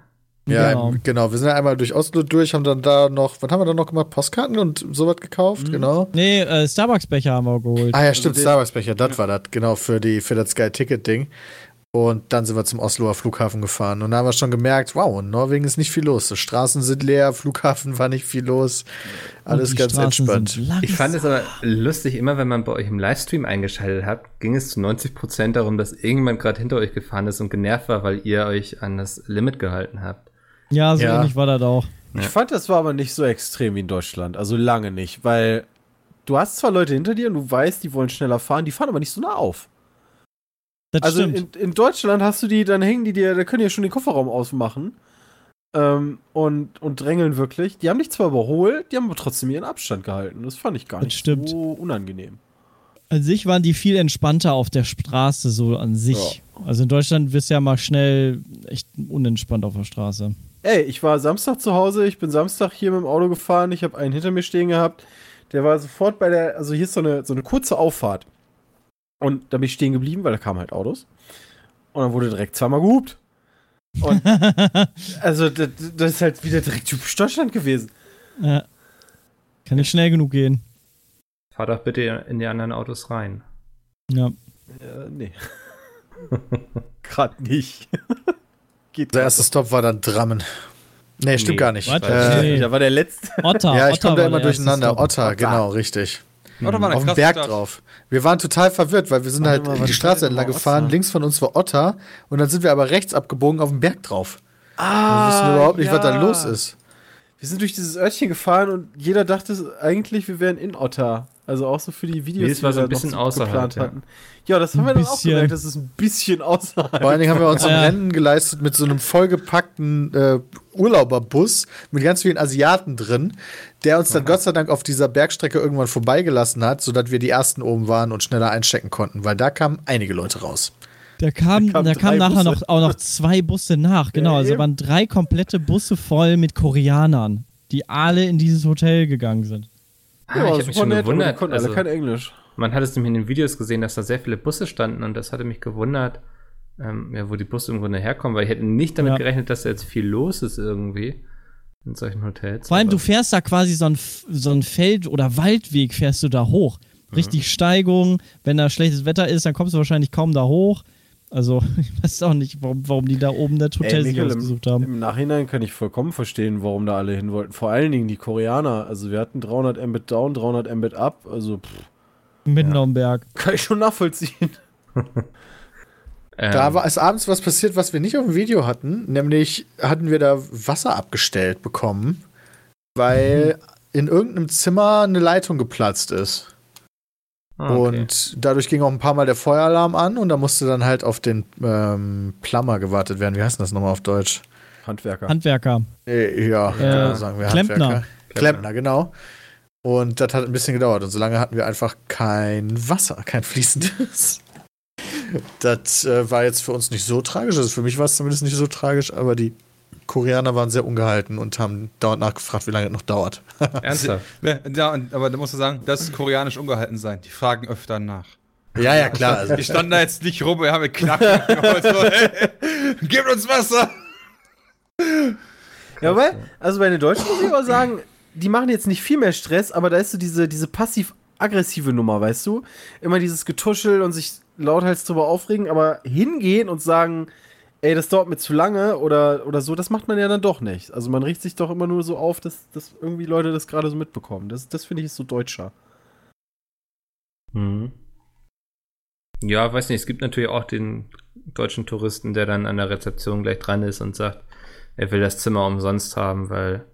Ja Genau. genau. Wir sind ja einmal durch Oslo durch, haben dann da noch, was haben wir dann noch gemacht? Postkarten und sowas gekauft, genau. Nee, äh, Starbucks-Becher haben wir geholt. Ah ja, stimmt, den- Starbucks-Becher, das war das, genau, für, die, für das Sky-Ticket-Ding. Und dann sind wir zum Osloer Flughafen gefahren. Und da haben wir schon gemerkt, wow, in Norwegen ist nicht viel los. Die Straßen sind leer, Flughafen war nicht viel los. Alles ganz Straßen entspannt. Ich fand es aber lustig, immer wenn man bei euch im Livestream eingeschaltet hat, ging es zu 90% darum, dass irgendjemand gerade hinter euch gefahren ist und genervt war, weil ihr euch an das Limit gehalten habt. Ja, so Ja. ähnlich war das auch. Ich fand, das war aber nicht so extrem wie in Deutschland. Also lange nicht, weil du hast zwar Leute hinter dir und du weißt, die wollen schneller fahren, die fahren aber nicht so nah auf. Das Also stimmt. in, in Deutschland hast du die, dann hängen die dir, da können die ja schon den Kofferraum ausmachen ähm, und, und drängeln wirklich. Die haben dich zwar überholt, die haben aber trotzdem ihren Abstand gehalten. Das fand ich gar Das nicht stimmt. so unangenehm. An sich waren die viel entspannter auf der Straße, so an sich. Also in Deutschland wirst du ja mal schnell echt unentspannt auf der Straße. Ey, ich war Samstag zu Hause, ich bin Samstag hier mit dem Auto gefahren, ich habe einen hinter mir stehen gehabt, der war sofort bei der, also hier ist so eine, so eine kurze Auffahrt. Und da bin ich stehen geblieben, weil da kamen halt Autos. Und dann wurde direkt zweimal gehupt. Und also das, das ist halt wieder direkt typisch Deutschland gewesen. Ja. Kann nicht schnell genug gehen. Fahr doch bitte in die anderen Autos rein. Ja. Äh, nee. Gerade nicht. Geht Der grad erste Stop war dann Drammen. Nee, stimmt Nee, gar nicht. Äh, Nee. Da war der letzte. Otter. ja, ich Otter komme da immer durcheinander. Stop. Otter, genau, richtig. Da war eine Auf dem Berg Stadt. drauf. Wir waren total verwirrt, weil wir sind halt mal, die Straße entlang gefahren. Otter? Links von uns war Otter und dann sind wir aber rechts abgebogen auf den Berg drauf. Ah, Wir wussten überhaupt nicht, was da ja. los ist. Wir sind durch dieses Örtchen gefahren und jeder dachte eigentlich, wir wären in Otter. Also auch so für die Videos, Nee, war so wir ein da bisschen außerhalb, ja. hatten. Ja, das haben Ein wir dann auch gemerkt, das ist ein bisschen außerhalb. Vor allen Dingen haben wir uns ein Ja. Rennen geleistet mit so einem vollgepackten äh, Urlauberbus mit ganz vielen Asiaten drin, der uns dann Gott sei Dank auf dieser Bergstrecke irgendwann vorbeigelassen hat, sodass wir die ersten oben waren und schneller einstecken konnten, weil da kamen einige Leute raus. Da kam, Da da kamen kam drei nachher Busse. noch, auch noch zwei Busse nach. Genau, Ja, also waren drei komplette Busse voll mit Koreanern, die alle in dieses Hotel gegangen sind. Ah, ich habe mich schon nett, aber die gewundert. konnten Also, alle kein Englisch. man hat es nämlich in den Videos gesehen, dass da sehr viele Busse standen und das hatte mich gewundert, ähm, ja, wo die Busse im Grunde herkommen, weil ich hätte nicht damit Ja. gerechnet, dass da jetzt viel los ist irgendwie in solchen Hotels. Vor allem, du fährst da quasi so ein, so ein Feld- oder Waldweg, fährst du da hoch. Richtig Steigung. Wenn da schlechtes Wetter ist, dann kommst du wahrscheinlich kaum da hoch. Also, ich weiß auch nicht, warum, warum die da oben das Hotel sich Mikkel, ausgesucht im, haben. Im Nachhinein kann ich vollkommen verstehen, warum da alle hin wollten. Vor allen Dingen die Koreaner. Also wir hatten 300 Mbit down, 300 Mbit up. Also pff, Mitten auf dem Berg. kann ich schon nachvollziehen. Ähm, Da war es abends was passiert, was wir nicht auf dem Video hatten. Nämlich hatten wir da Wasser abgestellt bekommen, weil in irgendeinem Zimmer eine Leitung geplatzt ist. Ah, okay. Und dadurch ging auch ein paar Mal der Feueralarm an und da musste dann halt auf den ähm, Plumber gewartet werden. Wie heißt das nochmal auf Deutsch? Handwerker. Handwerker. Äh, ja, Äh, genau, sagen wir Klempner. Handwerker. Klempner, genau. Und das hat ein bisschen gedauert. Und solange hatten wir einfach kein Wasser, kein fließendes. Das äh, war jetzt für uns nicht so tragisch. Also für mich war es zumindest nicht so tragisch, aber die Koreaner waren sehr ungehalten und haben dauernd nachgefragt, wie lange es noch dauert. Ernsthaft? Ja, aber da musst du sagen, das ist koreanisch ungehalten sein. Die fragen öfter nach. ja, ja, klar. Also, Die standen da jetzt nicht rum, wir haben mit Knacken geholt, so, hey, gib uns Wasser! Ja, aber, also bei den Deutschen muss ich aber sagen, die machen jetzt nicht viel mehr Stress, aber da ist so diese, diese passiv-aggressive Nummer, weißt du? Immer dieses Getuschel und sich lauthals drüber aufregen, aber hingehen und sagen, ey, das dauert mir zu lange oder, oder so, das macht man ja dann doch nicht. Also man riecht sich doch immer nur so auf, dass, dass irgendwie Leute das gerade so mitbekommen. Das, das finde ich ist so deutscher. Mhm. Ja, weiß nicht, es gibt natürlich auch den deutschen Touristen, der dann an der Rezeption gleich dran ist und sagt, er will das Zimmer umsonst haben, weil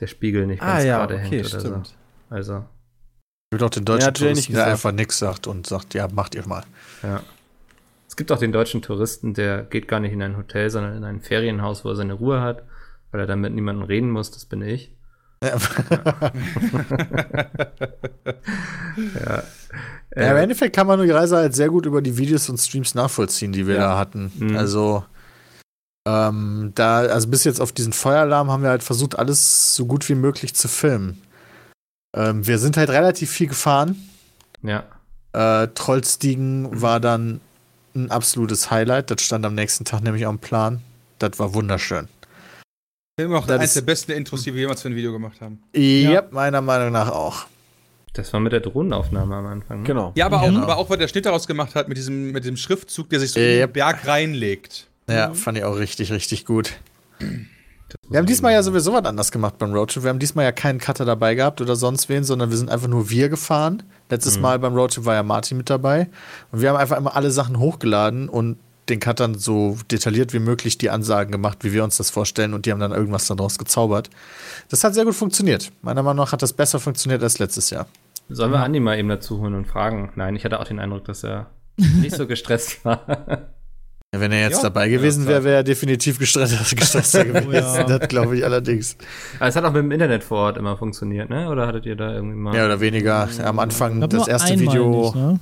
der Spiegel nicht ganz gerade hängt oder so. Also, es gibt auch den deutschen Ja, Touristen, der einfach nichts sagt und sagt, ja, macht ihr mal. ja. Es gibt auch den deutschen Touristen, der geht gar nicht in ein Hotel, sondern in ein Ferienhaus, wo er seine Ruhe hat, weil er dann mit niemandem reden muss, das bin ich. Ja. Ja. Ja, Im Endeffekt kann man die Reise halt sehr gut über die Videos und Streams nachvollziehen, die wir Ja. da hatten. Mhm. Also, ähm, da, also bis jetzt auf diesen Feueralarm haben wir halt versucht, alles so gut wie möglich zu filmen. Ähm, wir sind halt relativ viel gefahren. ja. Äh, Trollstiegen war dann ein absolutes Highlight. Das stand am nächsten Tag nämlich am Plan. Das war wunderschön. Immer noch Das eins ist- der besten Intros, die wir jemals für ein Video gemacht haben. Ja, meiner Meinung nach auch. Das war mit der Drohnenaufnahme am Anfang. ne? Genau. Ja, aber auch, Genau. aber auch, weil der Schnitt daraus gemacht hat mit diesem, mit dem Schriftzug, der sich so Äh, in ja. den Berg reinlegt. Ja, Mhm. fand ich auch richtig, richtig gut. Wir haben diesmal ja sowieso was anders gemacht beim Roadtrip. Wir haben diesmal ja keinen Cutter dabei gehabt oder sonst wen, sondern wir sind einfach nur wir gefahren. Letztes Mal beim Roadtrip war ja Martin mit dabei. Und wir haben einfach immer alle Sachen hochgeladen und den Cuttern so detailliert wie möglich die Ansagen gemacht, wie wir uns das vorstellen. Und die haben dann irgendwas daraus gezaubert. Das hat sehr gut funktioniert. Meiner Meinung nach hat das besser funktioniert als letztes Jahr. Sollen wir Andi mal eben dazu holen und fragen? Nein, ich hatte auch den Eindruck, dass er nicht so gestresst war. Ja, wenn er jetzt Ja. dabei gewesen Ja, wäre, wäre er definitiv gestresster, gestresster gewesen. ja. Das glaube ich allerdings. Aber es hat auch mit dem Internet vor Ort immer funktioniert, ne? Oder hattet ihr da irgendwie mal. Mehr oder weniger. Am Anfang das erste Video. Nicht, ne?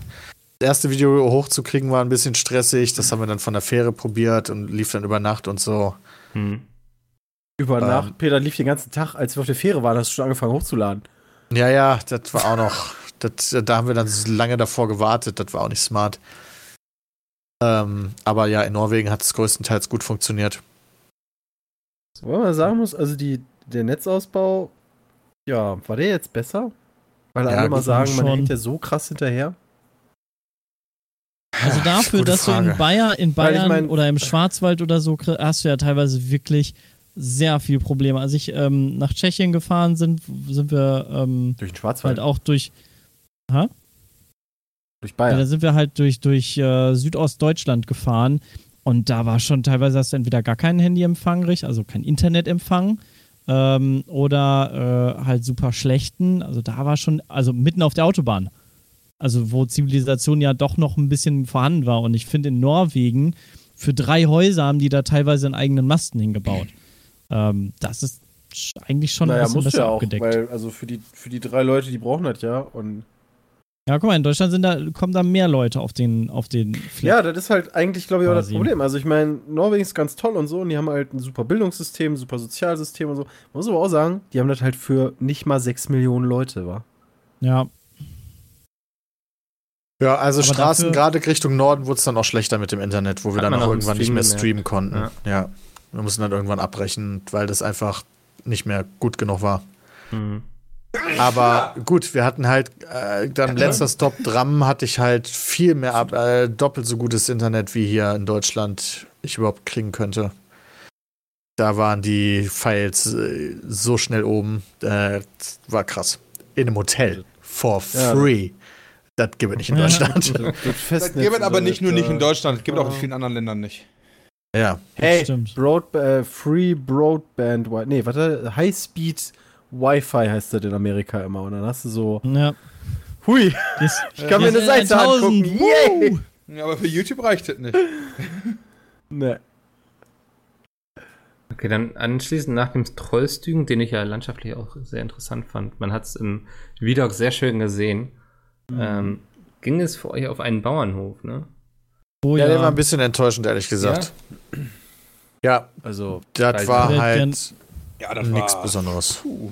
Das erste Video hochzukriegen war ein bisschen stressig. Das haben wir dann von der Fähre probiert und lief dann über Nacht und so. Hm. Über Ähm. Nacht. Peter lief den ganzen Tag, als wir auf der Fähre waren, hast du schon angefangen hochzuladen. Ja, ja, das war auch noch. Das, da haben wir dann so lange davor gewartet. Das war auch nicht smart. Ähm, aber ja, in Norwegen hat es größtenteils gut funktioniert. Wobei man sagen muss, also die, der Netzausbau, ja, war der jetzt besser? Weil Ja, alle mal sagen, man hängt ja so krass hinterher. Also dafür, dass du in Frage. Bayern, in Weil ich Bayern mein- oder im Schwarzwald oder so hast du ja teilweise wirklich sehr viel Probleme. Als ich ähm, nach Tschechien gefahren sind, sind wir ähm, Durch den Schwarzwald, halt auch durch, durch ja. Bayern. da sind wir halt durch, durch äh, Südostdeutschland gefahren und da war schon teilweise hast du entweder gar keinen Handyempfang, also kein Internetempfang ähm, oder äh, halt super schlechten. Also da war schon, also mitten auf der Autobahn. Also wo Zivilisation ja doch noch ein bisschen vorhanden war. Und ich finde in Norwegen, für drei Häuser haben die da teilweise einen eigenen Masten hingebaut. Ähm, das ist eigentlich schon ein naja, bisschen musst du besser ja auch, abgedeckt. weil also für die, für die drei Leute, die brauchen das ja. Und ja, guck mal, in Deutschland sind da, kommen da mehr Leute auf den, auf den Fleck. ja, das ist halt eigentlich, glaube ich, auch das. Problem. Also ich meine, Norwegen ist ganz toll und so und die haben halt ein super Bildungssystem, super Sozialsystem und so. Muss aber auch sagen, die haben das halt für nicht mal sechs Millionen Leute, wa? ja. Ja, also Aber Straßen dafür- gerade Richtung Norden wurde es dann auch schlechter mit dem Internet, wo wir dann man auch irgendwann nicht mehr streamen konnten. Ja. Ja. Wir mussten dann irgendwann abbrechen, weil das einfach nicht mehr gut genug war. Hm. Aber gut, wir hatten halt äh, dann letzter Stop Dram hatte ich halt viel mehr ab, äh, doppelt so gutes Internet wie hier in Deutschland ich überhaupt kriegen könnte. Da waren die Files äh, so schnell oben, äh, das war krass. In einem Hotel for Ja. free. Das gibt es nicht in Ja. Deutschland. Das Das Festnetz gibt es aber nicht nur das, nicht in Deutschland, es gibt auch in vielen anderen Ländern nicht. ja. Hey, Stimmt. Broad, äh, Free Broadband, nee, warte, High Speed Wi-Fi heißt das in Amerika immer. Und dann hast du so, Ja. hui, Das, ich kann mir eine das- Seite 1000, angucken. Yay! Ja, aber für YouTube reicht das nicht. Ne. Okay, dann anschließend nach dem Trollstügen, den ich ja landschaftlich auch sehr interessant fand. Man hat es im Vidog sehr schön gesehen. Ähm, ging es für euch auf einen Bauernhof, ne? Oh Ja, ja. der war ein bisschen enttäuschend, ehrlich gesagt. Ja, Also, das war halt Ja, nichts Besonderes. Puh.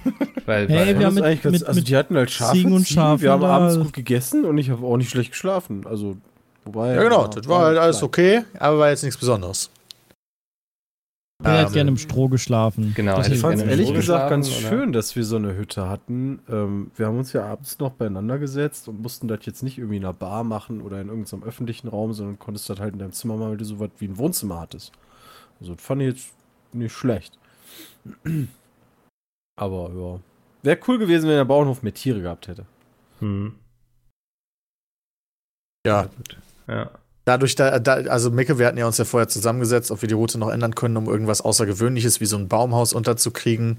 Weil, Hey, weil wir das haben mit- ganz, mit- also mit die hatten halt Schafe, Ziegen und Schafen wir haben da- abends gut gegessen und ich habe auch nicht schlecht geschlafen. Also, wobei. Ja, genau, das war halt alles okay, aber war jetzt nichts Besonderes. Ich hätte Ähm, gerne im Stroh geschlafen. Genau, Das Ich fand es ehrlich Stroh gesagt ganz oder? schön, dass wir so eine Hütte hatten. Ähm, wir haben uns ja abends noch beieinander gesetzt und mussten das jetzt nicht irgendwie in einer Bar machen oder in irgendeinem öffentlichen Raum, sondern konntest das halt in deinem Zimmer machen, weil du so was wie ein Wohnzimmer hattest. Also, das fand ich jetzt nicht schlecht. Aber ja. Wäre cool gewesen, wenn der Bauernhof mehr Tiere gehabt hätte. Hm, Ja, ja. dadurch, da, da, also Micke, wir hatten ja uns ja vorher zusammengesetzt, ob wir die Route noch ändern können, um irgendwas Außergewöhnliches wie so ein Baumhaus unterzukriegen.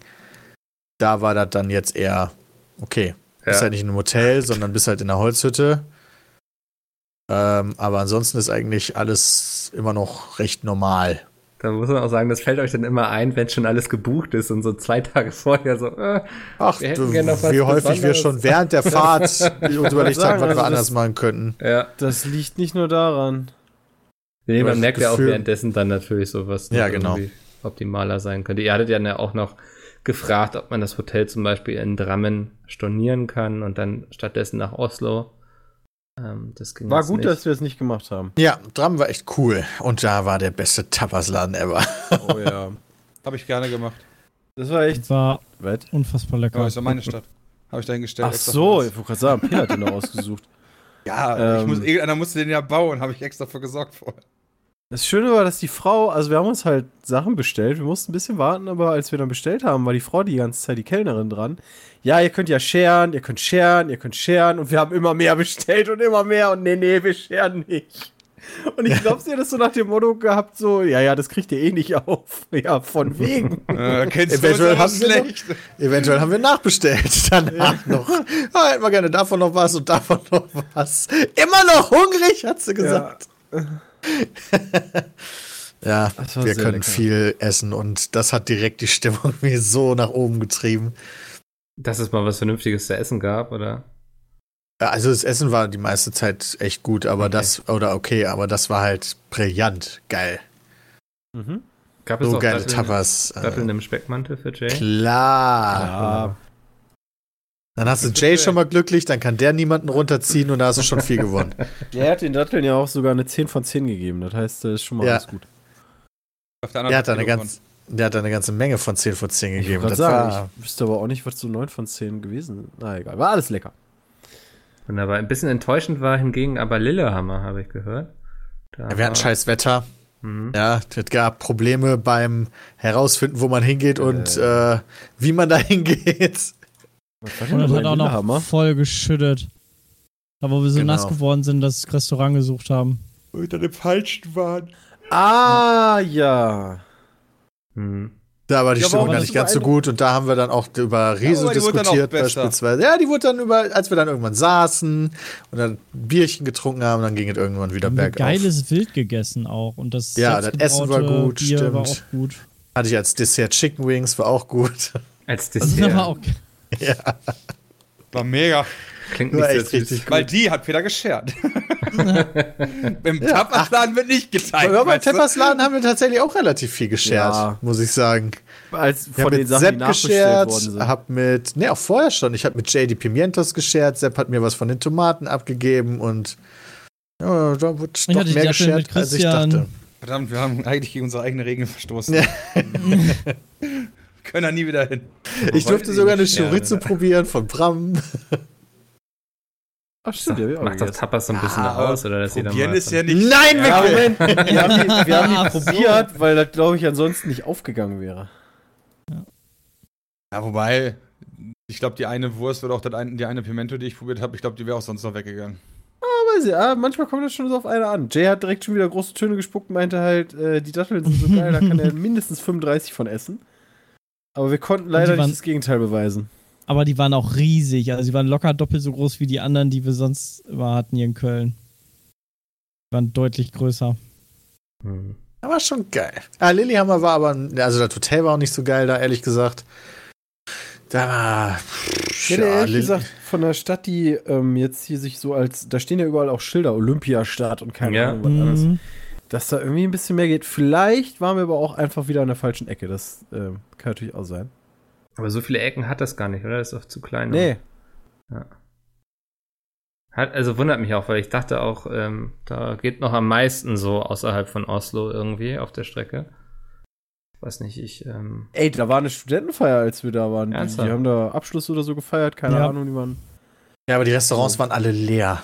Da war das dann jetzt eher okay. Bist Ja. halt nicht in einem Hotel, sondern bist halt in einer Holzhütte. Ähm, aber ansonsten ist eigentlich alles immer noch recht normal. Da muss man auch sagen, das fällt euch dann immer ein, wenn schon alles gebucht ist und so zwei Tage vorher so, äh, Ach, Wir noch was wie häufig wir Besonderes. schon während der Fahrt uns überlegt haben, was also wir anders das- machen könnten. ja. Das liegt nicht nur daran. Nee, man das merkt ja auch währenddessen dann natürlich so, was Ja, genau. irgendwie optimaler sein könnte. Ihr hattet ja auch noch gefragt, ob man das Hotel zum Beispiel in Drammen stornieren kann und dann stattdessen nach Oslo. Ähm, das ging War gut, nicht. dass wir es nicht gemacht haben. Ja, Dram war echt cool. Und da war der beste Tapasladen ever. Oh ja. Habe ich gerne gemacht. Das war echt. War unfassbar Ja, lecker. ist ja meine Stadt. Habe ich dahin gestellt. Ach so, für ich wollte gerade sagen, Peter hat den noch ausgesucht. Ja, ich Ähm. muss, irgendeiner musste den ja bauen, habe ich extra für gesorgt vorher. Das Schöne war, dass die Frau, also wir haben uns halt Sachen bestellt, wir mussten ein bisschen warten, aber als wir dann bestellt haben, war die Frau die ganze Zeit die Kellnerin dran. Ja, ihr könnt ja scheren, ihr könnt scheren, ihr könnt scheren und wir haben immer mehr bestellt und immer mehr und nee, nee, wir scheren nicht. Und ich glaube, sie hat das so nach dem Motto gehabt, so, ja, ja, das kriegt ihr eh nicht auf. Ja, von wegen. Äh, kennst Eventuell haben wir noch-. Eventuell haben wir nachbestellt danach noch. Ah, hätten wir gerne davon noch was und davon noch was. Immer noch hungrig, hat sie gesagt. Ja, War wir können lecker. viel essen und das hat direkt die Stimmung mir so nach oben getrieben. Dass es mal was Vernünftiges zu essen gab, oder? Ja, Also das Essen war die meiste Zeit echt gut, aber Okay. das, oder okay, aber das war halt brillant, geil. Mhm. Gab es So auch geile Datteln, Tapas. äh, Datteln im Speckmantel für Jay? Klar. Ja, Dann hast du Jay schon mal glücklich, dann kann der niemanden runterziehen und da hast du schon viel gewonnen. der hat den Datteln ja auch sogar eine 10 von 10 gegeben. Das heißt, das ist schon mal Ja. alles gut. Auf der hat da eine ganz, der hat eine ganze Menge von 10 von 10 Ich gegeben. wollte Das gerade war, sagen, ich wüsste aber auch nicht, was so 9 von 10 gewesen ist. Na egal, war alles lecker. Wunderbar. Ein bisschen enttäuschend war hingegen aber Lillehammer, habe ich gehört. Da ja, wir hatten scheiß Wetter. Mhm. Ja, es gab Probleme beim Herausfinden, wo man hingeht und äh, wie man da hingeht. War Und bei hat auch noch voll geschüttet. Da, wo wir so Genau. nass geworden sind, dass das Restaurant gesucht haben. Unter dem falschen waren. Ah, ja. Mhm. Da war die Ja, Stimmung dann das nicht ganz so gut und da haben wir dann auch über dann auch diskutiert beispielsweise. Ja, die wurde dann über, als wir dann irgendwann saßen und dann ein Bierchen getrunken haben, dann ging es irgendwann wieder Haben wir bergauf. geiles Wild gegessen auch. Und das Ja, das Essen war gut, Bier war stimmt. auch gut. Hatte ich als Dessert Chicken Wings, war auch gut. Als Das Dessert. aber auch ja, War mega. Klingt nicht echt sehr richtig süß. Weil die hat Peter geschert. Im Tapasladen wird nicht geteilt. Aber bei weißt du? Teppers Laden haben wir tatsächlich auch relativ viel geschert, Ja. muss ich sagen. Als Ich von den mit Sachen, die Sepp nachbestellt geschert, worden sind. hab mit, ne, auch vorher schon. Ich habe mit die Pimientos geschert, Sepp hat mir was von den Tomaten abgegeben und ja, da wurde Ich doch die mehr geschert, als ich dachte. Verdammt, wir haben eigentlich gegen unsere eigenen Regeln verstoßen. Ja. Können da nie wieder hin. Ich durfte sogar eine Chorizo probieren von Bram. Ach, stimmt, ja, wir auch Macht das gegessen. Tapas so ein bisschen Ja, aus, oder dass jeder Probieren mal ist ja nicht. Nein, Ja! Moment. Wir haben die, wir haben die so. probiert, weil das, glaube ich, ansonsten nicht aufgegangen wäre. Ja, wobei, Ich glaube, die eine Wurst oder auch das ein, die eine Pimento, die ich probiert habe, ich glaube, die wäre auch sonst noch weggegangen. weiß ich, ah, manchmal kommt das schon so auf eine an. Jay hat direkt schon wieder große Töne gespuckt und meinte halt, äh, die Datteln sind so geil, da kann er mindestens 35 von essen. Aber wir konnten leider waren- nicht das Gegenteil beweisen. Aber die waren auch riesig. Also die waren locker doppelt so groß wie die anderen, die wir sonst immer hatten hier in Köln. Die waren deutlich größer. Hm. Aber schon geil. Ah, Lillehammer war aber, also das Hotel war auch nicht so geil da, ehrlich gesagt. Da war. Ich hätte ja, ehrlich Lill- gesagt von der Stadt, die ähm, jetzt hier sich so als, da stehen ja überall auch Schilder, Olympiastadt und keine Ja. Ahnung was alles, Mhm. Dass da irgendwie ein bisschen mehr geht. Vielleicht waren wir aber auch einfach wieder an der falschen Ecke, das ähm, kann natürlich auch sein. Aber so viele Ecken hat das gar nicht, oder? Das ist doch zu klein. Nee, Hat, also wundert mich auch, weil ich dachte auch, ähm, da geht noch am meisten so außerhalb von Oslo irgendwie auf der Strecke. Ich weiß nicht, ich, ähm, ey, da war eine Studentenfeier, als wir da waren. Die, Ernsthaft? die haben da Abschluss oder so gefeiert, keine Ja. Ahnung, die waren. Ja, aber die Restaurants waren alle leer.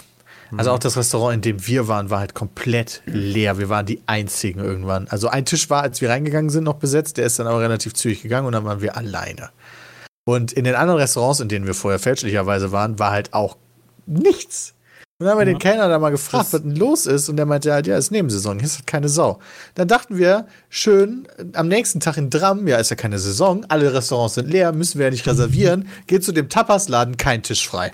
Also hm. auch das Restaurant, in dem wir waren, war halt komplett leer. Wir waren die einzigen irgendwann. Also ein Tisch war, als wir reingegangen sind, noch besetzt. Der ist dann aber relativ zügig gegangen und dann waren wir alleine. Und in den anderen Restaurants, in denen wir vorher fälschlicherweise waren, war halt auch nichts. Und dann haben wir Ja. den Kellner da mal gefragt, Das- was denn los ist. Und der meinte halt, ja, ist Nebensaison, hier ist halt keine Sau. Dann dachten wir, schön, am nächsten Tag in Dram, ja, ist ja keine Saison, alle Restaurants sind leer, müssen wir ja nicht reservieren. Geht zu dem Tapasladen, kein Tisch frei.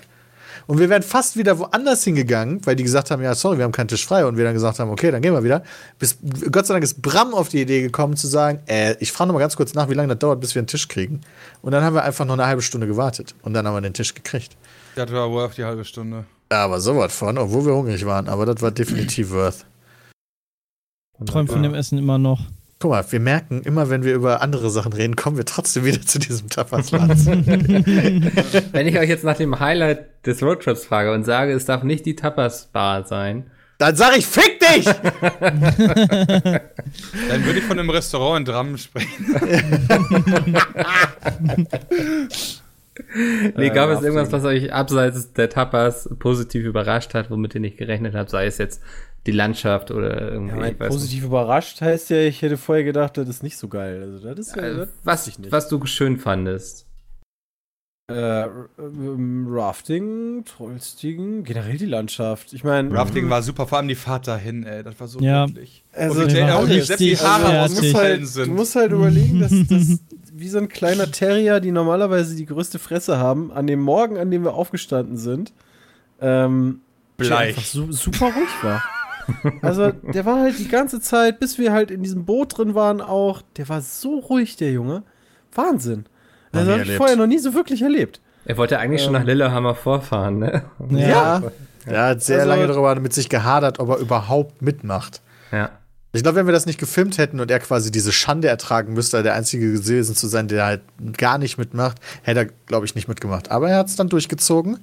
Und wir wären fast wieder woanders hingegangen, weil die gesagt haben, ja, sorry, wir haben keinen Tisch frei. Und wir dann gesagt haben, okay, dann gehen wir wieder. Bis, Gott sei Dank ist Bram auf die Idee gekommen zu sagen, äh, ich frage noch mal ganz kurz nach, wie lange das dauert, bis wir einen Tisch kriegen. Und dann haben wir einfach noch eine halbe Stunde gewartet. Und dann haben wir den Tisch gekriegt. Das war worth die halbe Stunde. Aber sowas von, obwohl wir hungrig waren. Aber das war definitiv worth. Träumt von dem Essen immer noch. Guck mal, wir merken, immer wenn wir über andere Sachen reden, kommen wir trotzdem wieder zu diesem Tapasladen. Wenn ich euch jetzt nach dem Highlight des Roadtrips frage und sage, es darf nicht die Tapas-Bar sein, dann sag ich, fick dich! Dann würde ich von einem Restaurant in Drammen sprechen. Nee, gab es irgendwas, was euch abseits der Tapas positiv überrascht hat, womit ihr nicht gerechnet habt, sei es jetzt die Landschaft oder irgendwie, Ja, mein, ich weiß positiv überrascht heißt ja, ich hätte vorher gedacht, das ist nicht so geil. Also, das ist ja, nicht. Das was, ich nicht. was du schön fandest. Äh, ähm, Rafting, Trollstigen, generell die Landschaft. Ich meine, Rafting war super, vor allem die Fahrt dahin, ey. Das war so Ja. glücklich. Also, und der, selbst die Haare du musst, ausgefallen halt, du sind. musst halt überlegen, dass das wie so ein kleiner Terrier, die normalerweise die größte Fresse haben, an dem Morgen, an dem wir aufgestanden sind, ähm, Bleich. einfach su super ruhig war. Also, der war halt die ganze Zeit, bis wir halt in diesem Boot drin waren, auch, der war so ruhig, der Junge. Wahnsinn. Noch Also, habe ich vorher noch nie so wirklich erlebt. Er wollte eigentlich schon Ähm. nach Lillehammer vorfahren, ne? Ja. Er hat sehr Also- lange darüber mit sich gehadert, ob er überhaupt mitmacht. Ja. Ich glaube, wenn wir das nicht gefilmt hätten und er quasi diese Schande ertragen müsste, der einzige gewesen zu sein, der halt gar nicht mitmacht, hätte er, glaube ich, nicht mitgemacht. Aber er hat es dann durchgezogen.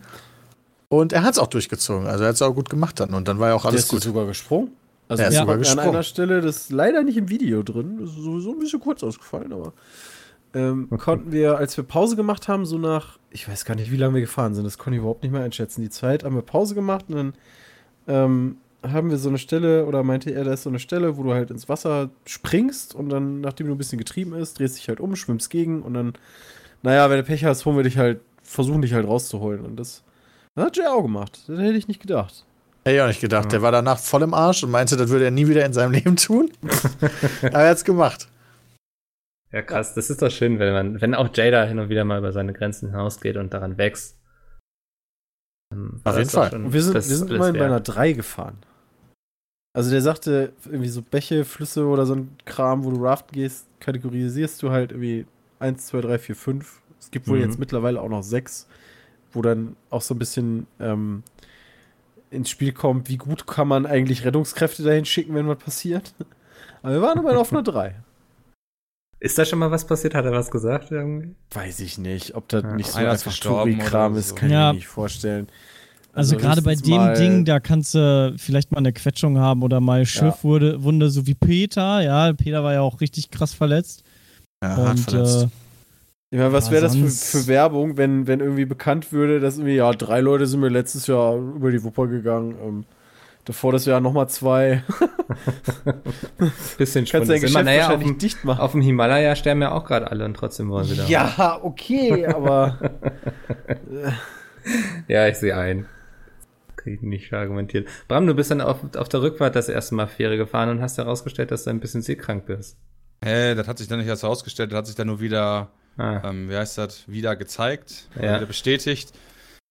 Und er hat es auch durchgezogen. Also er hat es auch gut gemacht dann. Und dann war ja auch alles der ist gut. sogar gesprungen. Also Der ist ja, sogar an gesprungen. einer Stelle, das ist leider nicht im Video drin, das ist sowieso ein bisschen kurz ausgefallen, aber ähm, konnten wir, als wir Pause gemacht haben, so nach, ich weiß gar nicht, wie lange wir gefahren sind, das konnte ich überhaupt nicht mehr einschätzen. Die Zeit haben wir Pause gemacht und dann ähm, haben wir so eine Stelle, oder meinte er, da ist so eine Stelle, wo du halt ins Wasser springst und dann, nachdem du ein bisschen getrieben ist, drehst dich halt um, schwimmst gegen und dann, naja, wenn du Pech hast, holen wir dich halt, versuchen dich halt rauszuholen. Und das, das hat Jay auch gemacht. Das hätte ich nicht gedacht. Hätte ich auch nicht gedacht. Der war danach voll im Arsch und meinte, das würde er nie wieder in seinem Leben tun. Aber er hat es gemacht. Ja, krass. Das ist doch schön, wenn man, wenn auch Jada hin und wieder mal über seine Grenzen hinausgeht und daran wächst. Ähm, Auf jeden Fall. schon- wir sind, wir sind immerhin bei einer 3 gefahren. Also der sagte, irgendwie so Bäche, Flüsse oder so ein Kram, wo du raften gehst, kategorisierst du halt irgendwie 1, 2, 3, 4, 5. Es gibt wohl Mhm. jetzt mittlerweile auch noch 6, wo dann auch so ein bisschen ähm, ins Spiel kommt, wie gut kann man eigentlich Rettungskräfte dahin schicken, wenn was passiert. Aber wir waren auf einer 3. Ist da schon mal was passiert? Hat er was gesagt irgendwie? Weiß ich nicht, ob das Ja, nicht so einfach Touri-Kram ist, so. kann Ja. ich mir nicht vorstellen. Also, gerade bei dem Ding, da kannst du vielleicht mal eine Quetschung haben oder mal Schiffwunde, Wunde, so wie Peter. Ja, Peter war ja auch richtig krass verletzt. Ja, hart Und verletzt. äh, Ich meine, was Ja, wäre das für, für Werbung, wenn, wenn irgendwie bekannt würde, dass irgendwie, ja, drei Leute sind mir letztes Jahr über die Wupper gegangen. Ähm, davor das Jahr nochmal zwei. Bisschen Kannst spannend. dein Ist immer, Geschäft naja, auf wahrscheinlich dem, dicht machen. auf dem Himalaya sterben ja auch gerade alle und trotzdem wollen sie da. Ja, okay, aber Ja, ich sehe ein. Krieg ich nicht argumentiert. Bram, du bist dann auf, auf der Rückfahrt das erste Mal Fähre gefahren und hast herausgestellt, dass du ein bisschen seekrank bist. Hä, das hat sich dann nicht erst herausgestellt, das hat sich dann nur wieder, Ah, ähm, wie heißt das, wieder gezeigt, Ja. wieder bestätigt.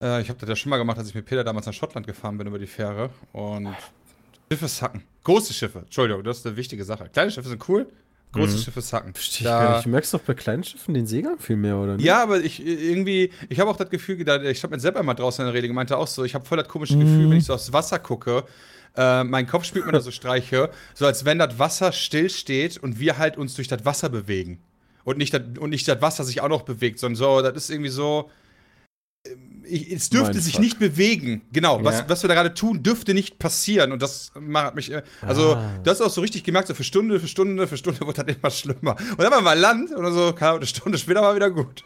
Äh, ich habe das ja schon mal gemacht, als ich mit Peter damals nach Schottland gefahren bin über die Fähre. Und Schiffe sacken. Große Schiffe, Entschuldigung, das ist eine wichtige Sache. Kleine Schiffe sind cool, große Mhm. Schiffe sacken. Verstehe ich gar nicht. Du merkst doch bei kleinen Schiffen den Seegang viel mehr, oder nicht? Ja, aber ich irgendwie, ich habe auch das Gefühl, da- ich habe mit Sepp einmal draußen in der Rede gemeint, auch so, ich habe voll das komische Gefühl, wenn ich so aufs Wasser gucke, äh, mein Kopf spielt mir da so Streiche, so als wenn das Wasser stillsteht und wir halt uns durch das Wasser bewegen. Und nicht das, und nicht das Wasser sich auch noch bewegt, sondern so, das ist irgendwie so. ähm, Ich, es dürfte Mein sich Fuck. nicht bewegen. Genau, was, Ja. was wir da gerade tun, dürfte nicht passieren. Und das macht mich. äh, Also, Ah. das ist auch so richtig gemerkt, so für Stunde, für Stunde, für Stunde wird das immer schlimmer. Und dann war mal Land oder so, keine Ahnung, eine Stunde später war wieder gut.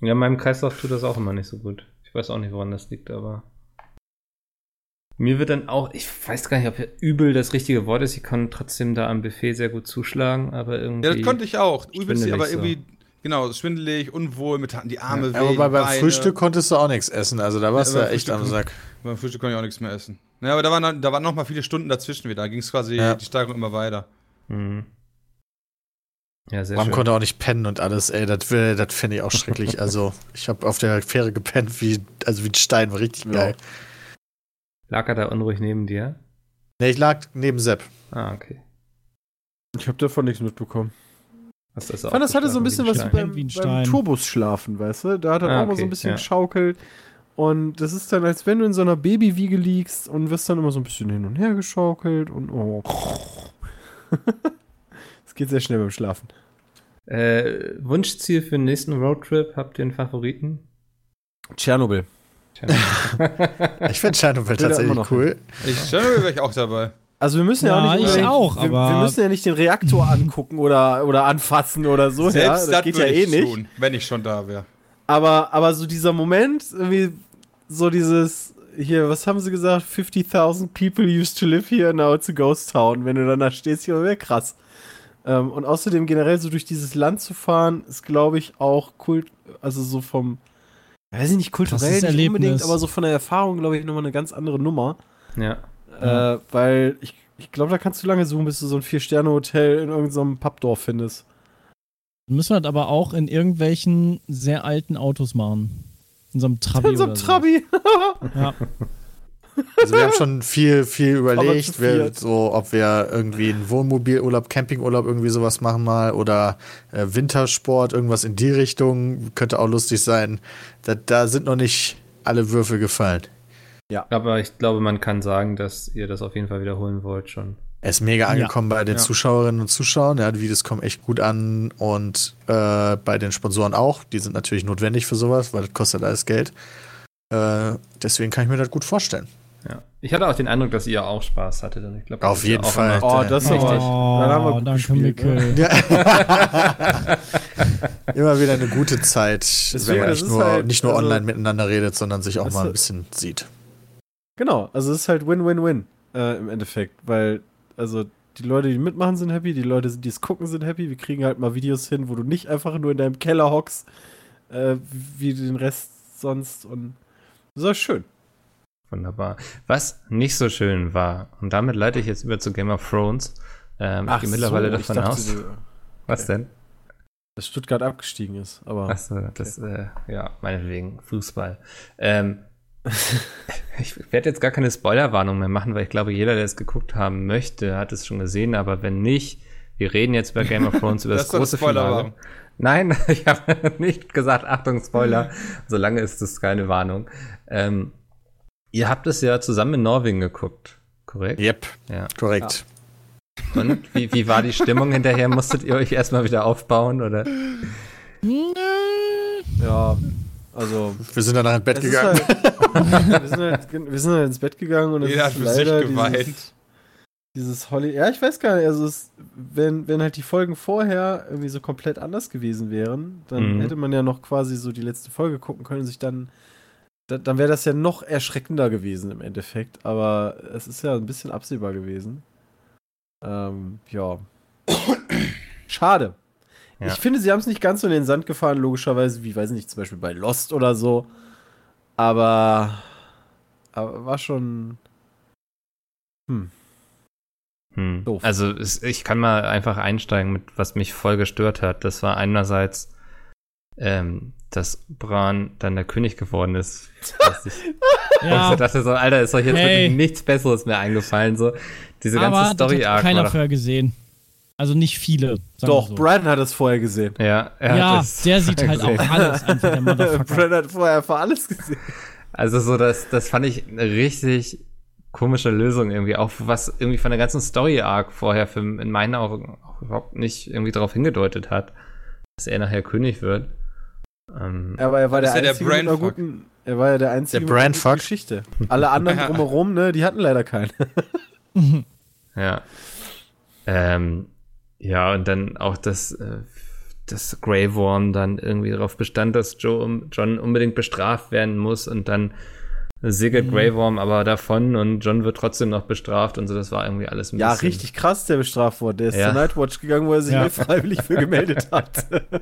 Ja, meinem Kreislauf tut das auch immer nicht so gut. Ich weiß auch nicht, woran das liegt, aber. Mir wird dann auch, ich weiß gar nicht, ob übel das richtige Wort ist, ich kann trotzdem da am Buffet sehr gut zuschlagen, aber irgendwie. Ja, das konnte ich auch. Übelst, schwindelig aber so. irgendwie, genau, schwindelig, unwohl, mit die Arme Aber weh, bei, beim Beine. Frühstück konntest du auch nichts essen. Also da warst Ja, du echt am Sack. Beim Frühstück konnte ich auch nichts mehr essen. Ja, aber da waren, da waren noch mal viele Stunden dazwischen wieder. Da ging es quasi Ja. die Steigerung immer weiter. Mhm. Ja, sehr Man schön. konnte auch nicht pennen und alles, ey, das, will- das fände ich auch schrecklich. Also, ich habe auf der Fähre gepennt, wie, also wie ein Stein, war richtig Ja. Lag er da unruhig neben dir? Ne, ich lag neben Sepp. Ah, okay. Ich habe davon nichts mitbekommen. Hast das Ich fand, das hatte so ein bisschen was beim, beim. Turbus schlafen, weißt du? Da hat er Ah, auch mal so okay, ein bisschen ja. geschaukelt. Und das ist dann, als wenn du in so einer Babywiege liegst und wirst dann immer so ein bisschen hin und her geschaukelt und oh. Es geht sehr schnell beim Schlafen. Äh, Wunschziel für den nächsten Roadtrip? Habt ihr einen Favoriten? Tschernobyl. Ich finde immer tatsächlich noch cool. Ich wäre ich auch dabei. Also wir müssen ja, Ja, auch nicht ich auch, wir, aber- wir müssen ja nicht den Reaktor angucken oder, oder anfassen oder so. ja, das, geht ja würde eh ich nicht. tun, wenn ich schon da wäre. Aber, aber so dieser Moment, irgendwie so dieses, hier, was haben sie gesagt? 50.000 people used to live here, now it's a ghost town. Wenn du dann da stehst, hier wäre krass. Ähm, und außerdem generell so durch dieses Land zu fahren, ist, glaube ich, auch kult, also so vom, weiß ich nicht, kulturell nicht unbedingt, Erlebnis. aber so von der Erfahrung, glaube ich, nochmal eine ganz andere Nummer. ja. Äh, weil ich, ich glaube, da kannst du lange suchen, bis du so ein Vier-Sterne-Hotel in irgendeinem Pappdorf findest. Müssen wir das aber auch in irgendwelchen sehr alten Autos machen. In so einem Trabi In so einem oder so. Trabi. Ja. Also wir haben schon viel, viel überlegt, viert. so, ob wir irgendwie einen Wohnmobilurlaub, Campingurlaub, irgendwie sowas machen mal oder äh, Wintersport, irgendwas in die Richtung. Könnte auch lustig sein. Da, da sind noch nicht alle Würfel gefallen. Aber ich glaube, man kann sagen, dass ihr das auf jeden Fall wiederholen wollt schon. Er ist mega angekommen bei den Ja. Zuschauerinnen und Zuschauern. Ja, die Videos kommen echt gut an und äh, bei den Sponsoren auch. Die sind natürlich notwendig für sowas, weil das kostet alles Geld. Äh, deswegen kann ich mir das gut vorstellen. Ja. Ich hatte auch den Eindruck, dass ihr auch Spaß hattet. Ich glaube, Auf das ist ja jeden auch Fall. immer- Oh, das ist Richtig. aber, dann haben wir danke, gespielt, ne? Mikkel. Ja. Immer wieder eine gute Zeit, Deswegen, wenn man nicht nur, halt, nicht nur also- online miteinander redet, sondern sich auch mal ein bisschen sieht. Genau, also es ist halt Win-Win-Win äh, im Endeffekt, weil also die Leute, die mitmachen, sind happy, die Leute, die es gucken, sind happy. Wir kriegen halt mal Videos hin, wo du nicht einfach nur in deinem Keller hockst, äh, wie den Rest sonst und das ist auch schön. Wunderbar. Was nicht so schön war, und damit leite ich jetzt über zu Game of Thrones. Ähm, ich gehe mittlerweile so, davon dachte, aus. du- Was denn? dass Stuttgart abgestiegen ist, aber Achso, das, äh, ja, meinetwegen, Fußball. Ähm, ich werde jetzt gar keine Spoilerwarnung mehr machen, weil ich glaube, jeder, der es geguckt haben möchte, hat es schon gesehen, aber wenn nicht, wir reden jetzt bei Game of Thrones über das, Das große Finale. Nein, ich habe nicht gesagt, Achtung, Spoiler. Solange ist es keine Warnung. Ähm, ihr habt es ja zusammen in Norwegen geguckt, korrekt? Yep, Ja. korrekt. Und wie, wie war die Stimmung hinterher? Musstet ihr euch erstmal wieder aufbauen oder? ja, also Wir sind danach ins Bett gegangen. Halt, wir, sind halt, wir sind halt ins Bett gegangen und es Jeder ist hat für sich leider geweint. Dieses, dieses Holly. Ja, ich weiß gar nicht. Also, es, wenn, wenn halt die Folgen vorher irgendwie so komplett anders gewesen wären, dann Mhm. hätte man ja noch quasi so die letzte Folge gucken können und sich dann. Da, dann wäre das ja noch erschreckender gewesen im Endeffekt. Aber es ist ja ein bisschen absehbar gewesen. Ähm, ja. Schade. Ja. Ich finde, sie haben es nicht ganz so in den Sand gefahren, logischerweise, wie, weiß ich nicht, zum Beispiel bei Lost oder so. Aber, aber war schon. Hm. Hm. Doof. Also ich kann mal einfach einsteigen mit, was mich voll gestört hat. Das war einerseits, ähm, dass Bran dann der König geworden ist. Dass ich, Ja, ich dachte so, Alter, ist euch jetzt Hey. wirklich nichts Besseres mehr eingefallen. So diese ganze aber das Story hat Arc. keiner vorher gesehen. Also nicht viele. sagen Doch, so. Brandon hat es vorher gesehen. Ja, er Ja, hat es der sieht halt auch gesehen. alles einfach, der Motherfucker. Brandon hat vorher einfach alles gesehen. Also so, das, das fand ich eine richtig komische Lösung irgendwie, auch was irgendwie von der ganzen Story-Arc vorher für, in meinen Augen auch überhaupt nicht irgendwie darauf hingedeutet hat, dass er nachher König wird. Ähm, Aber er war der ja der Einzige mit einer guten. Er war ja der Einzige Der mit einer. Geschichte. Alle anderen Ja. drumherum, ne, die hatten leider keine. Ja. Ähm, ja, und dann auch das, äh, das Grey Worm dann irgendwie darauf bestand, dass Joe, John unbedingt bestraft werden muss und dann segelt Mhm. Grey Worm aber davon und John wird trotzdem noch bestraft und so, das war irgendwie alles ein Ja, bisschen. richtig krass, der bestraft wurde. Der ist Ja. zur Nightwatch gegangen, wo er sich Ja. freiwillig für gemeldet hat.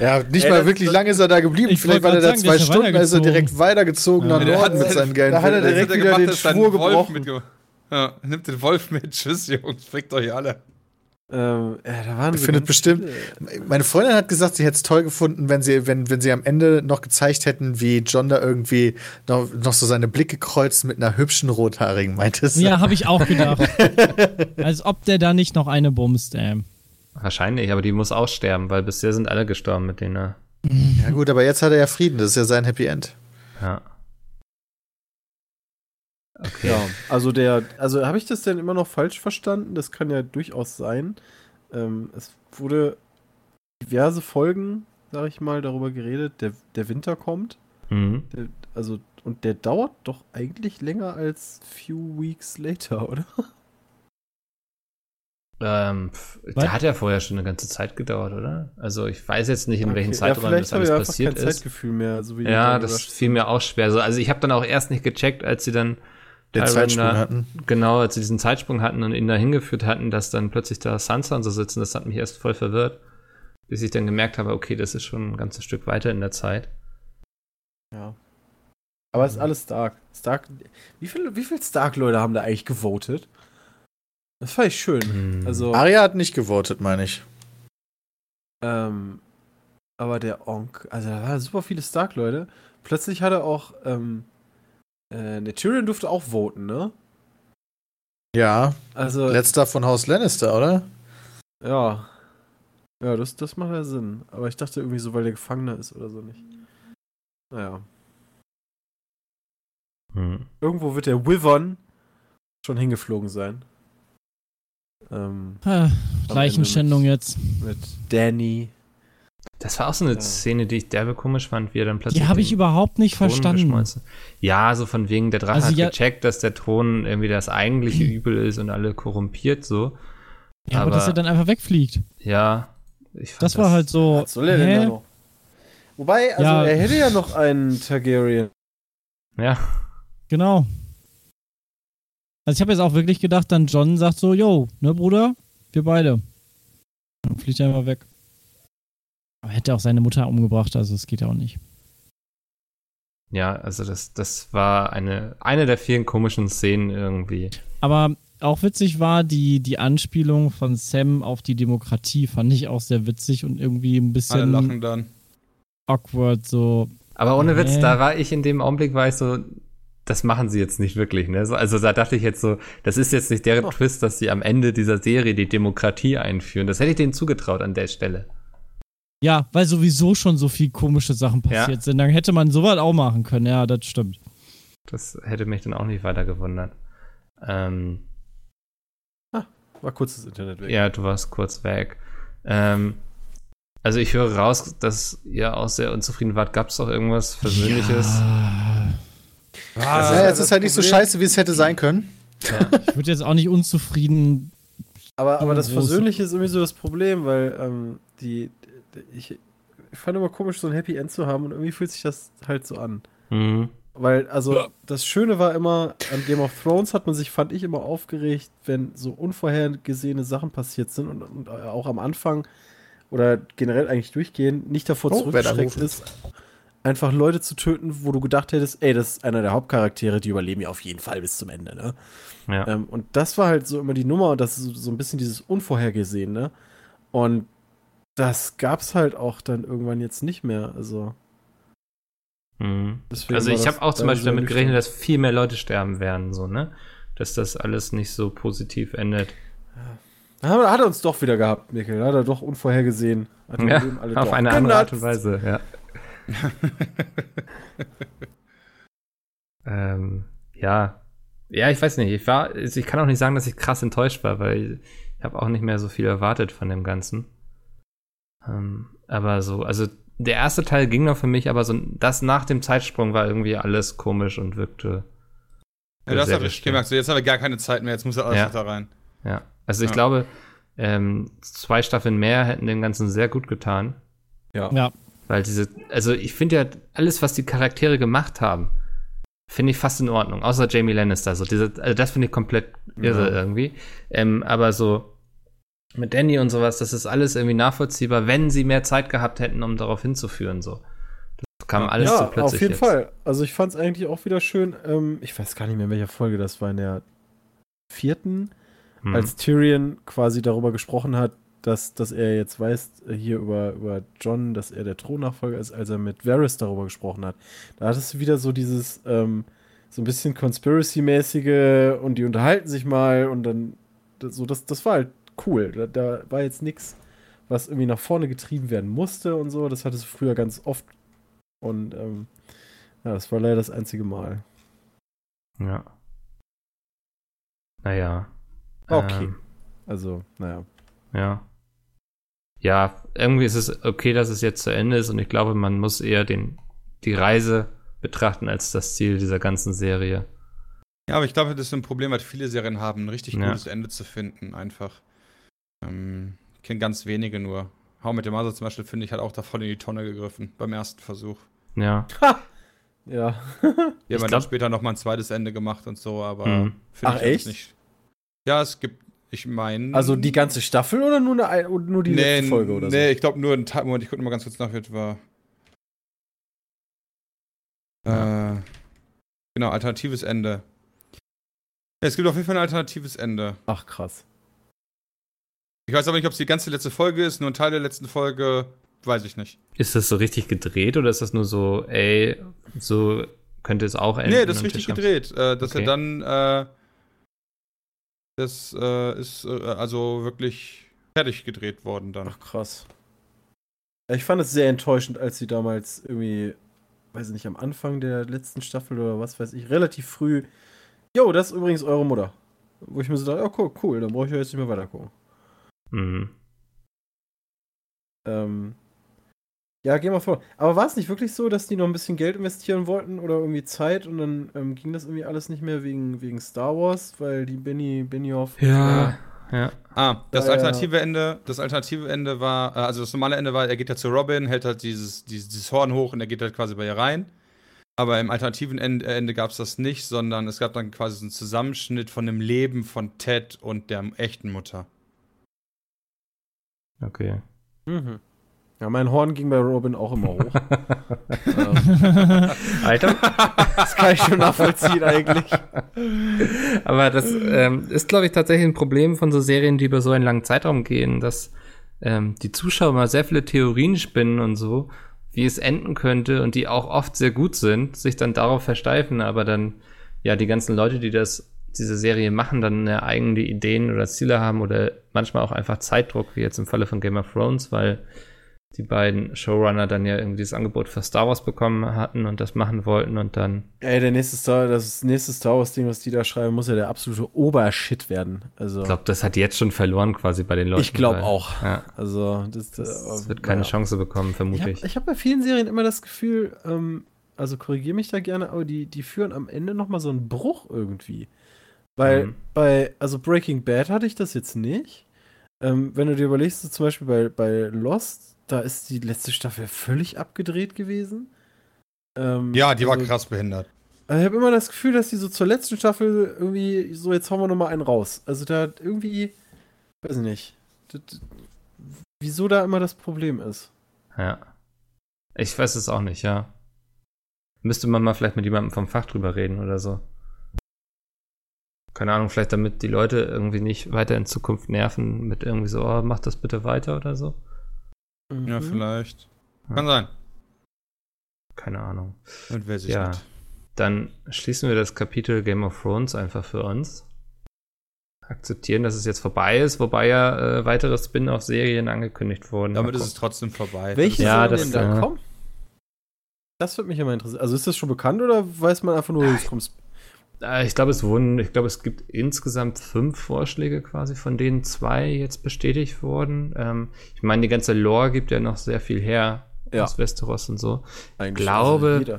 Ja, nicht Ey, mal wirklich lange ist er da geblieben. Ich Vielleicht war er da sagen, zwei Stunden, ist er direkt weitergezogen Ja. nach Norden mit seinen geilen da hat er direkt hat er wieder gemacht? den Schwur Wolf gebrochen. Ja, nimmt den Wolf mit. Tschüss, Jungs. Fickt euch alle. ähm, ja, da waren findet bestimmt- Meine Freundin hat gesagt, sie hätte es toll gefunden, wenn sie, wenn, wenn sie am Ende noch gezeigt hätten, wie John da irgendwie noch, noch so seine Blicke kreuzt mit einer hübschen Rothaarigen, meinte sie. Ja, habe ich auch gedacht. Als ob der da nicht noch eine bumst, ey. Wahrscheinlich, aber die muss aussterben, weil bisher sind alle gestorben, mit denen er. ja, gut, aber jetzt hat er ja Frieden, das ist ja sein Happy End. Ja. Okay. Ja, also der, also habe ich das denn immer noch falsch verstanden? Das kann ja durchaus sein. Ähm, es wurde diverse Folgen, sag ich mal, darüber geredet, der, der Winter kommt. Mhm. Der, also, und der dauert doch eigentlich länger als few weeks later, oder? Ähm, der hat ja vorher schon eine ganze Zeit gedauert, oder? Also ich weiß jetzt nicht, in welchen Okay, Zeiträumen das habe alles passiert kein ist. Zeitgefühl mehr. So wie Ja, das fiel mir auch schwer. So, also ich habe dann auch erst nicht gecheckt, als sie dann Den Zeitsprung da- hatten. Genau, als sie diesen Zeitsprung hatten und ihn da hingeführt hatten, dass dann plötzlich da Sansa und so sitzen, das hat mich erst voll verwirrt. Bis ich dann gemerkt habe, okay, das ist schon ein ganzes Stück weiter in der Zeit. Ja. Aber es ist alles Stark. Stark. Wie viele wie viel Stark-Leute haben da eigentlich gewotet? Das fand ich schön. Hm. Also, Arya hat nicht gewotet, meine ich. ähm, aber der Onk, also da waren super viele Stark-Leute. Plötzlich hat er auch, ähm, äh, der Tyrion durfte auch voten, ne? Ja, Also, letzter von Haus Lannister, oder? ja. Ja, das, das macht ja Sinn. Aber ich dachte irgendwie so, weil der Gefangener ist oder so nicht. Naja. Hm. Irgendwo wird der Wyvern schon hingeflogen sein. Ähm, Ah, Leichenschändung jetzt. mit Danny. Das war auch so eine Ja. Szene, die ich derbe komisch fand, wie er dann plötzlich. Die habe ich überhaupt nicht Thron verstanden. geschmolzen. Ja, so von wegen, der Drache Also hat ja- gecheckt, dass der Thron irgendwie das eigentliche Übel ist und alle korrumpiert so. Ja, aber, Aber- dass er dann einfach wegfliegt. Ja. Ich fand Das war halt so. Was soll er denn da noch? Wobei, also Ja. er hätte ja noch einen Targaryen. Ja. Genau. Also ich habe jetzt auch wirklich gedacht, dann John sagt so, yo, ne Bruder, wir beide. Dann fliegt er einfach weg. Aber er hätte auch seine Mutter umgebracht, also es geht ja auch nicht. Ja, also das, das war eine, eine der vielen komischen Szenen irgendwie. Aber auch witzig war die, die Anspielung von Sam auf die Demokratie, fand ich auch sehr witzig und irgendwie ein Alle bisschen lachen dann. awkward, so. Aber ohne Witz, da war ich in dem Augenblick, war ich so, das machen sie jetzt nicht wirklich, ne? So, Also da dachte ich jetzt so, das ist jetzt nicht deren Oh. Twist, dass sie am Ende dieser Serie die Demokratie einführen. Das hätte ich denen zugetraut an der Stelle. Ja, weil sowieso schon so viel komische Sachen passiert Ja. sind. Dann hätte man sowas auch machen können, ja, das stimmt. Das hätte mich dann auch nicht weiter gewundert. Ähm, War kurz das Internet weg. ja, du warst kurz weg. Ähm, also ich höre raus, dass ihr auch sehr unzufrieden wart. Gab es auch irgendwas Persönliches? Ja, Also, ja, ja, es ist halt nicht so scheiße, wie es hätte sein können. ich würde jetzt auch nicht unzufrieden. Aber, aber das Groß. Persönliche ist irgendwie so das Problem, weil ähm, die, die ich, ich fand immer komisch, so ein Happy End zu haben und irgendwie fühlt sich das halt so an. Mhm. Weil, also, das Schöne war immer, an Game of Thrones hat man sich, fand ich, immer aufgeregt, wenn so unvorhergesehene Sachen passiert sind und, und auch am Anfang oder generell eigentlich durchgehend nicht davor Oh, zurückgeschreckt ist, einfach Leute zu töten, wo du gedacht hättest, ey, das ist einer der Hauptcharaktere, die überleben ja auf jeden Fall bis zum Ende, ne? Ja. Ähm, und das war halt so immer die Nummer und das ist so, ein bisschen dieses Unvorhergesehene. Und das gab's halt auch dann irgendwann jetzt nicht mehr. Also, Mhm. Also ich habe auch zum Beispiel damit gerechnet, dass viel mehr Leute sterben werden, so, ne? Dass das alles nicht so positiv endet. Da hat er- hat er uns doch wieder gehabt, Mikkel. Hat er doch unvorhergesehen. Hat Ja, auf doch eine andere Art und. Weise, ja. ähm, ja. Ja, ich weiß nicht. Ich war, also ich kann auch nicht sagen, dass ich krass enttäuscht war, weil ich habe auch nicht mehr so viel erwartet von dem Ganzen. Ähm, aber so, also der erste Teil ging noch für mich, aber so das nach dem Zeitsprung war irgendwie alles komisch und wirkte. Ja, das habe ich gemerkt. So, jetzt haben wir gar keine Zeit mehr, jetzt muss er alles Ja. noch da rein. Ja. Also ich Ja. glaube, ähm, zwei Staffeln mehr hätten dem Ganzen sehr gut getan. Ja. Ja. Weil diese, also ich finde ja, alles, was die Charaktere gemacht haben, finde ich fast in Ordnung. Außer Jamie Lannister. So diese, also das finde ich komplett irre Ja. irgendwie. Ähm, aber so mit Danny und sowas, das ist alles irgendwie nachvollziehbar, wenn sie mehr Zeit gehabt hätten, um darauf hinzuführen. So. Das kam alles ja, so plötzlich. auf jeden jetzt. Fall. Also ich fand es eigentlich auch wieder schön. Ähm, ich weiß gar nicht mehr, in welcher Folge das war. In der vierten, Hm. als Tyrion quasi darüber gesprochen hat, dass, dass er jetzt weiß, äh, hier über, über John, dass er der Thronnachfolger ist, als er mit Varys darüber gesprochen hat. Da hattest du wieder so dieses, ähm, so ein bisschen Conspiracy-mäßige und die unterhalten sich mal und dann, das, so, das, das war halt cool. Da, da war jetzt nichts, was irgendwie nach vorne getrieben werden musste und so. Das hattest du früher ganz oft. Und ähm, ja, das war leider das einzige Mal. Ja. Naja. Okay. Ähm, Also, naja. Ja. Ja, irgendwie ist es okay, dass es jetzt zu Ende ist und ich glaube, man muss eher den, die Reise betrachten als das Ziel dieser ganzen Serie. Ja, aber ich glaube, das ist ein Problem, was viele Serien haben, ein richtig Ja. gutes Ende zu finden, einfach. Ähm, ich kenne ganz wenige nur. Hau mit dem Mother zum Beispiel, finde ich, hat auch da voll in die Tonne gegriffen beim ersten Versuch. Ja. Ja. Die haben dann später noch mal ein zweites Ende gemacht und so, aber Mhm. finde Ach, ich echt? nicht. Ja, es gibt, ich meine. Also die ganze Staffel oder nur, eine, ein- nur die nee, letzte Folge oder Nee, ich glaube nur ein Teil. Moment, ich gucke mal ganz kurz nach, wie es war. Äh, genau, alternatives Ende. Ja, es gibt auf jeden Fall ein alternatives Ende. so? Ach, krass. Ich weiß aber nicht, ob es die ganze letzte Folge ist, nur ein Teil der letzten Folge, weiß ich nicht. Ist das so richtig gedreht oder ist das nur so, ey, so könnte es auch enden? nee, das ist richtig gedreht. Äh, dass Okay. er dann, äh, das äh, ist äh, also wirklich fertig gedreht worden dann. Ach, krass. Ich fand es sehr enttäuschend, als sie damals irgendwie, weiß ich nicht, am Anfang der letzten Staffel oder was weiß ich, relativ früh, jo, das ist übrigens eure Mutter. Wo ich mir so dachte, ja, cool, cool, dann brauche ich ja jetzt nicht mehr weiter gucken. Mhm. Ähm, ja, geh mal vor. Aber war es nicht wirklich so, dass die noch ein bisschen Geld investieren wollten oder irgendwie Zeit und dann ähm, ging das irgendwie alles nicht mehr wegen, wegen Star Wars, weil die Benny, Benioff. Ja, ja. Ah, das Ja, ja. alternative Ende, das alternative Ende war, äh, also das normale Ende war, er geht ja zu Robin, hält halt dieses, dieses, dieses Horn hoch und er geht halt quasi bei ihr rein. Aber im alternativen Ende, Ende gab es das nicht, sondern es gab dann quasi so einen Zusammenschnitt von dem Leben von Ted und der echten Mutter. Okay. Mhm. Ja, mein Horn ging bei Robin auch immer hoch. ähm, Alter. das kann ich schon nachvollziehen eigentlich. Aber das ähm, ist, glaube ich, tatsächlich ein Problem von so Serien, die über so einen langen Zeitraum gehen, dass ähm, die Zuschauer mal sehr viele Theorien spinnen und so, wie es enden könnte und die auch oft sehr gut sind, sich dann darauf versteifen, aber dann ja die ganzen Leute, die das diese Serie machen, dann ja, eigene Ideen oder Ziele haben oder manchmal auch einfach Zeitdruck, wie jetzt im Falle von Game of Thrones, weil die beiden Showrunner dann ja irgendwie das Angebot für Star Wars bekommen hatten und das machen wollten und dann Ey, der nächste Star, das nächste Star Wars Ding, was die da schreiben, muss ja der absolute Obershit werden. Also, Ich glaube, das hat jetzt schon verloren quasi bei den Leuten. ich glaube auch. Ja, Also, das, das wird keine naja. Chance bekommen, Ich vermute habe ich. ich hab bei vielen Serien immer das Gefühl, ähm, also korrigiere mich da gerne, aber die, die führen am Ende nochmal so einen Bruch irgendwie. Weil Mhm. bei, also Breaking Bad hatte ich das jetzt nicht. Ähm, wenn du dir überlegst, so zum Beispiel bei, bei Lost, da ist die letzte Staffel völlig abgedreht gewesen. Ähm, Ja, die war also, krass behindert. Also ich habe immer das Gefühl, dass die so zur letzten Staffel irgendwie so, jetzt hauen wir nochmal einen raus. Also da irgendwie, weiß ich nicht, das, wieso da immer das Problem ist. Ja. Ich weiß es auch nicht, ja. Müsste man mal vielleicht mit jemandem vom Fach drüber reden oder so. Keine Ahnung, vielleicht damit die Leute irgendwie nicht weiter in Zukunft nerven mit irgendwie so, oh, mach das bitte weiter oder so. Ja, Mhm. vielleicht. Ja. Kann sein. Keine Ahnung. Und wer sich Ja. nicht. Dann schließen wir das Kapitel Game of Thrones einfach für uns. Akzeptieren, dass es jetzt vorbei ist, wobei ja äh, weitere Spin-off-Serien angekündigt wurden. Damit ist es trotzdem vorbei. Welche Ja, denn da äh, kommen? Das würde mich immer interessieren. Also ist das schon bekannt oder weiß man einfach nur, es kommt Ich glaube, es wurden, ich glaube, es gibt insgesamt fünf Vorschläge quasi, von denen zwei jetzt bestätigt wurden. Ähm, ich meine, die ganze Lore gibt ja noch sehr viel her Ja. aus Westeros und so. eigentlich glaube- jeder.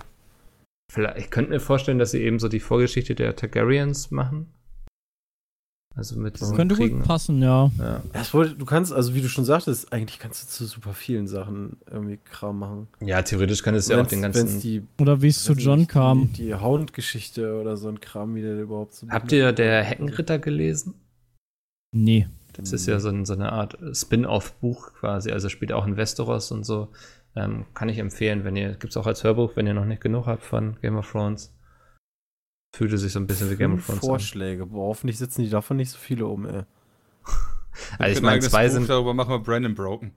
Vielleicht, ich könnte mir vorstellen, dass sie eben so die Vorgeschichte der Targaryens machen. Also mit Das könnte Kriegen. gut passen, ja. Ja. Wollte, du kannst, also wie du schon sagtest, eigentlich kannst du zu super vielen Sachen irgendwie Kram machen. ja, theoretisch kann es ja auch den ganzen. die, Oder wie es zu John nicht, kam. Die, die Hound-Geschichte oder so ein Kram, wie der überhaupt so. Habt ihr der Heckenritter gelesen? Nee. Das ist ja so, ein, so eine Art Spin-off-Buch quasi, also spielt auch in Westeros und so. Ähm, kann ich empfehlen, wenn ihr, gibt es auch als Hörbuch, wenn ihr noch nicht genug habt von Game of Thrones. Fühlte sich so ein bisschen wie Game of Thrones an. Vorschläge. Boah, hoffentlich sitzen die davon nicht so viele um, ey. Also ich ein meine, zwei Buch sind. Darüber machen wir Brandon Broken.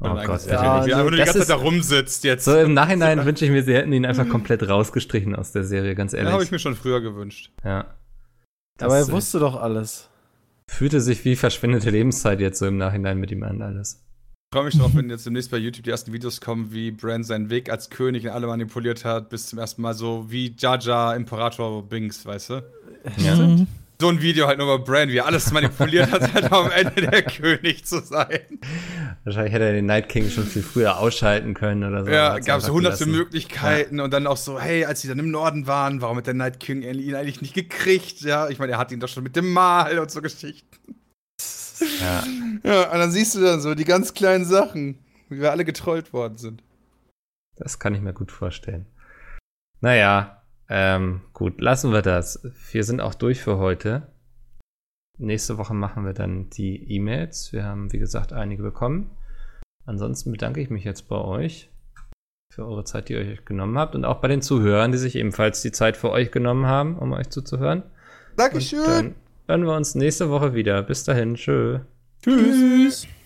Oh Gott, bitte. Ja, nicht. Wie er einfach nur die ganze ist- Zeit da rumsitzt jetzt. So im Nachhinein wünsche ich mir, sie hätten ihn einfach komplett rausgestrichen aus der Serie, ganz Ja, ehrlich. habe ich mir schon früher gewünscht. ja. Aber er äh, wusste doch alles. Fühlte sich wie verschwendete Lebenszeit jetzt so im Nachhinein mit ihm an alles. Ich freue mich drauf, wenn jetzt demnächst bei YouTube die ersten Videos kommen, wie Bran seinen Weg als König in alle manipuliert hat, bis zum ersten Mal so wie Jaja Imperator Binks, weißt du? Ja. Mhm. So ein Video halt nur über Bran, wie er alles manipuliert hat, halt am Ende der König zu sein. Wahrscheinlich hätte er den Night King schon viel früher ausschalten können oder so. Ja, gab es hunderte gelassen. Möglichkeiten und dann auch so, hey, als sie dann im Norden waren, warum hat der Night King ihn eigentlich nicht gekriegt? Ja, ich meine, er hat ihn doch schon mit dem Mal und so Geschichten. Ja. Ja, und dann siehst du dann so die ganz kleinen Sachen, wie wir alle getrollt worden sind. Das kann ich mir gut vorstellen. Naja, ähm, gut, lassen wir das. Wir sind auch durch für heute. Nächste Woche machen wir dann die E-Mails. Wir haben, wie gesagt, einige bekommen. Ansonsten bedanke ich mich jetzt bei euch für eure Zeit, die ihr euch genommen habt und auch bei den Zuhörern, die sich ebenfalls die Zeit für euch genommen haben, um euch zuzuhören. Dankeschön. Dann hören wir uns nächste Woche wieder. Bis dahin, tschö. Tschüss.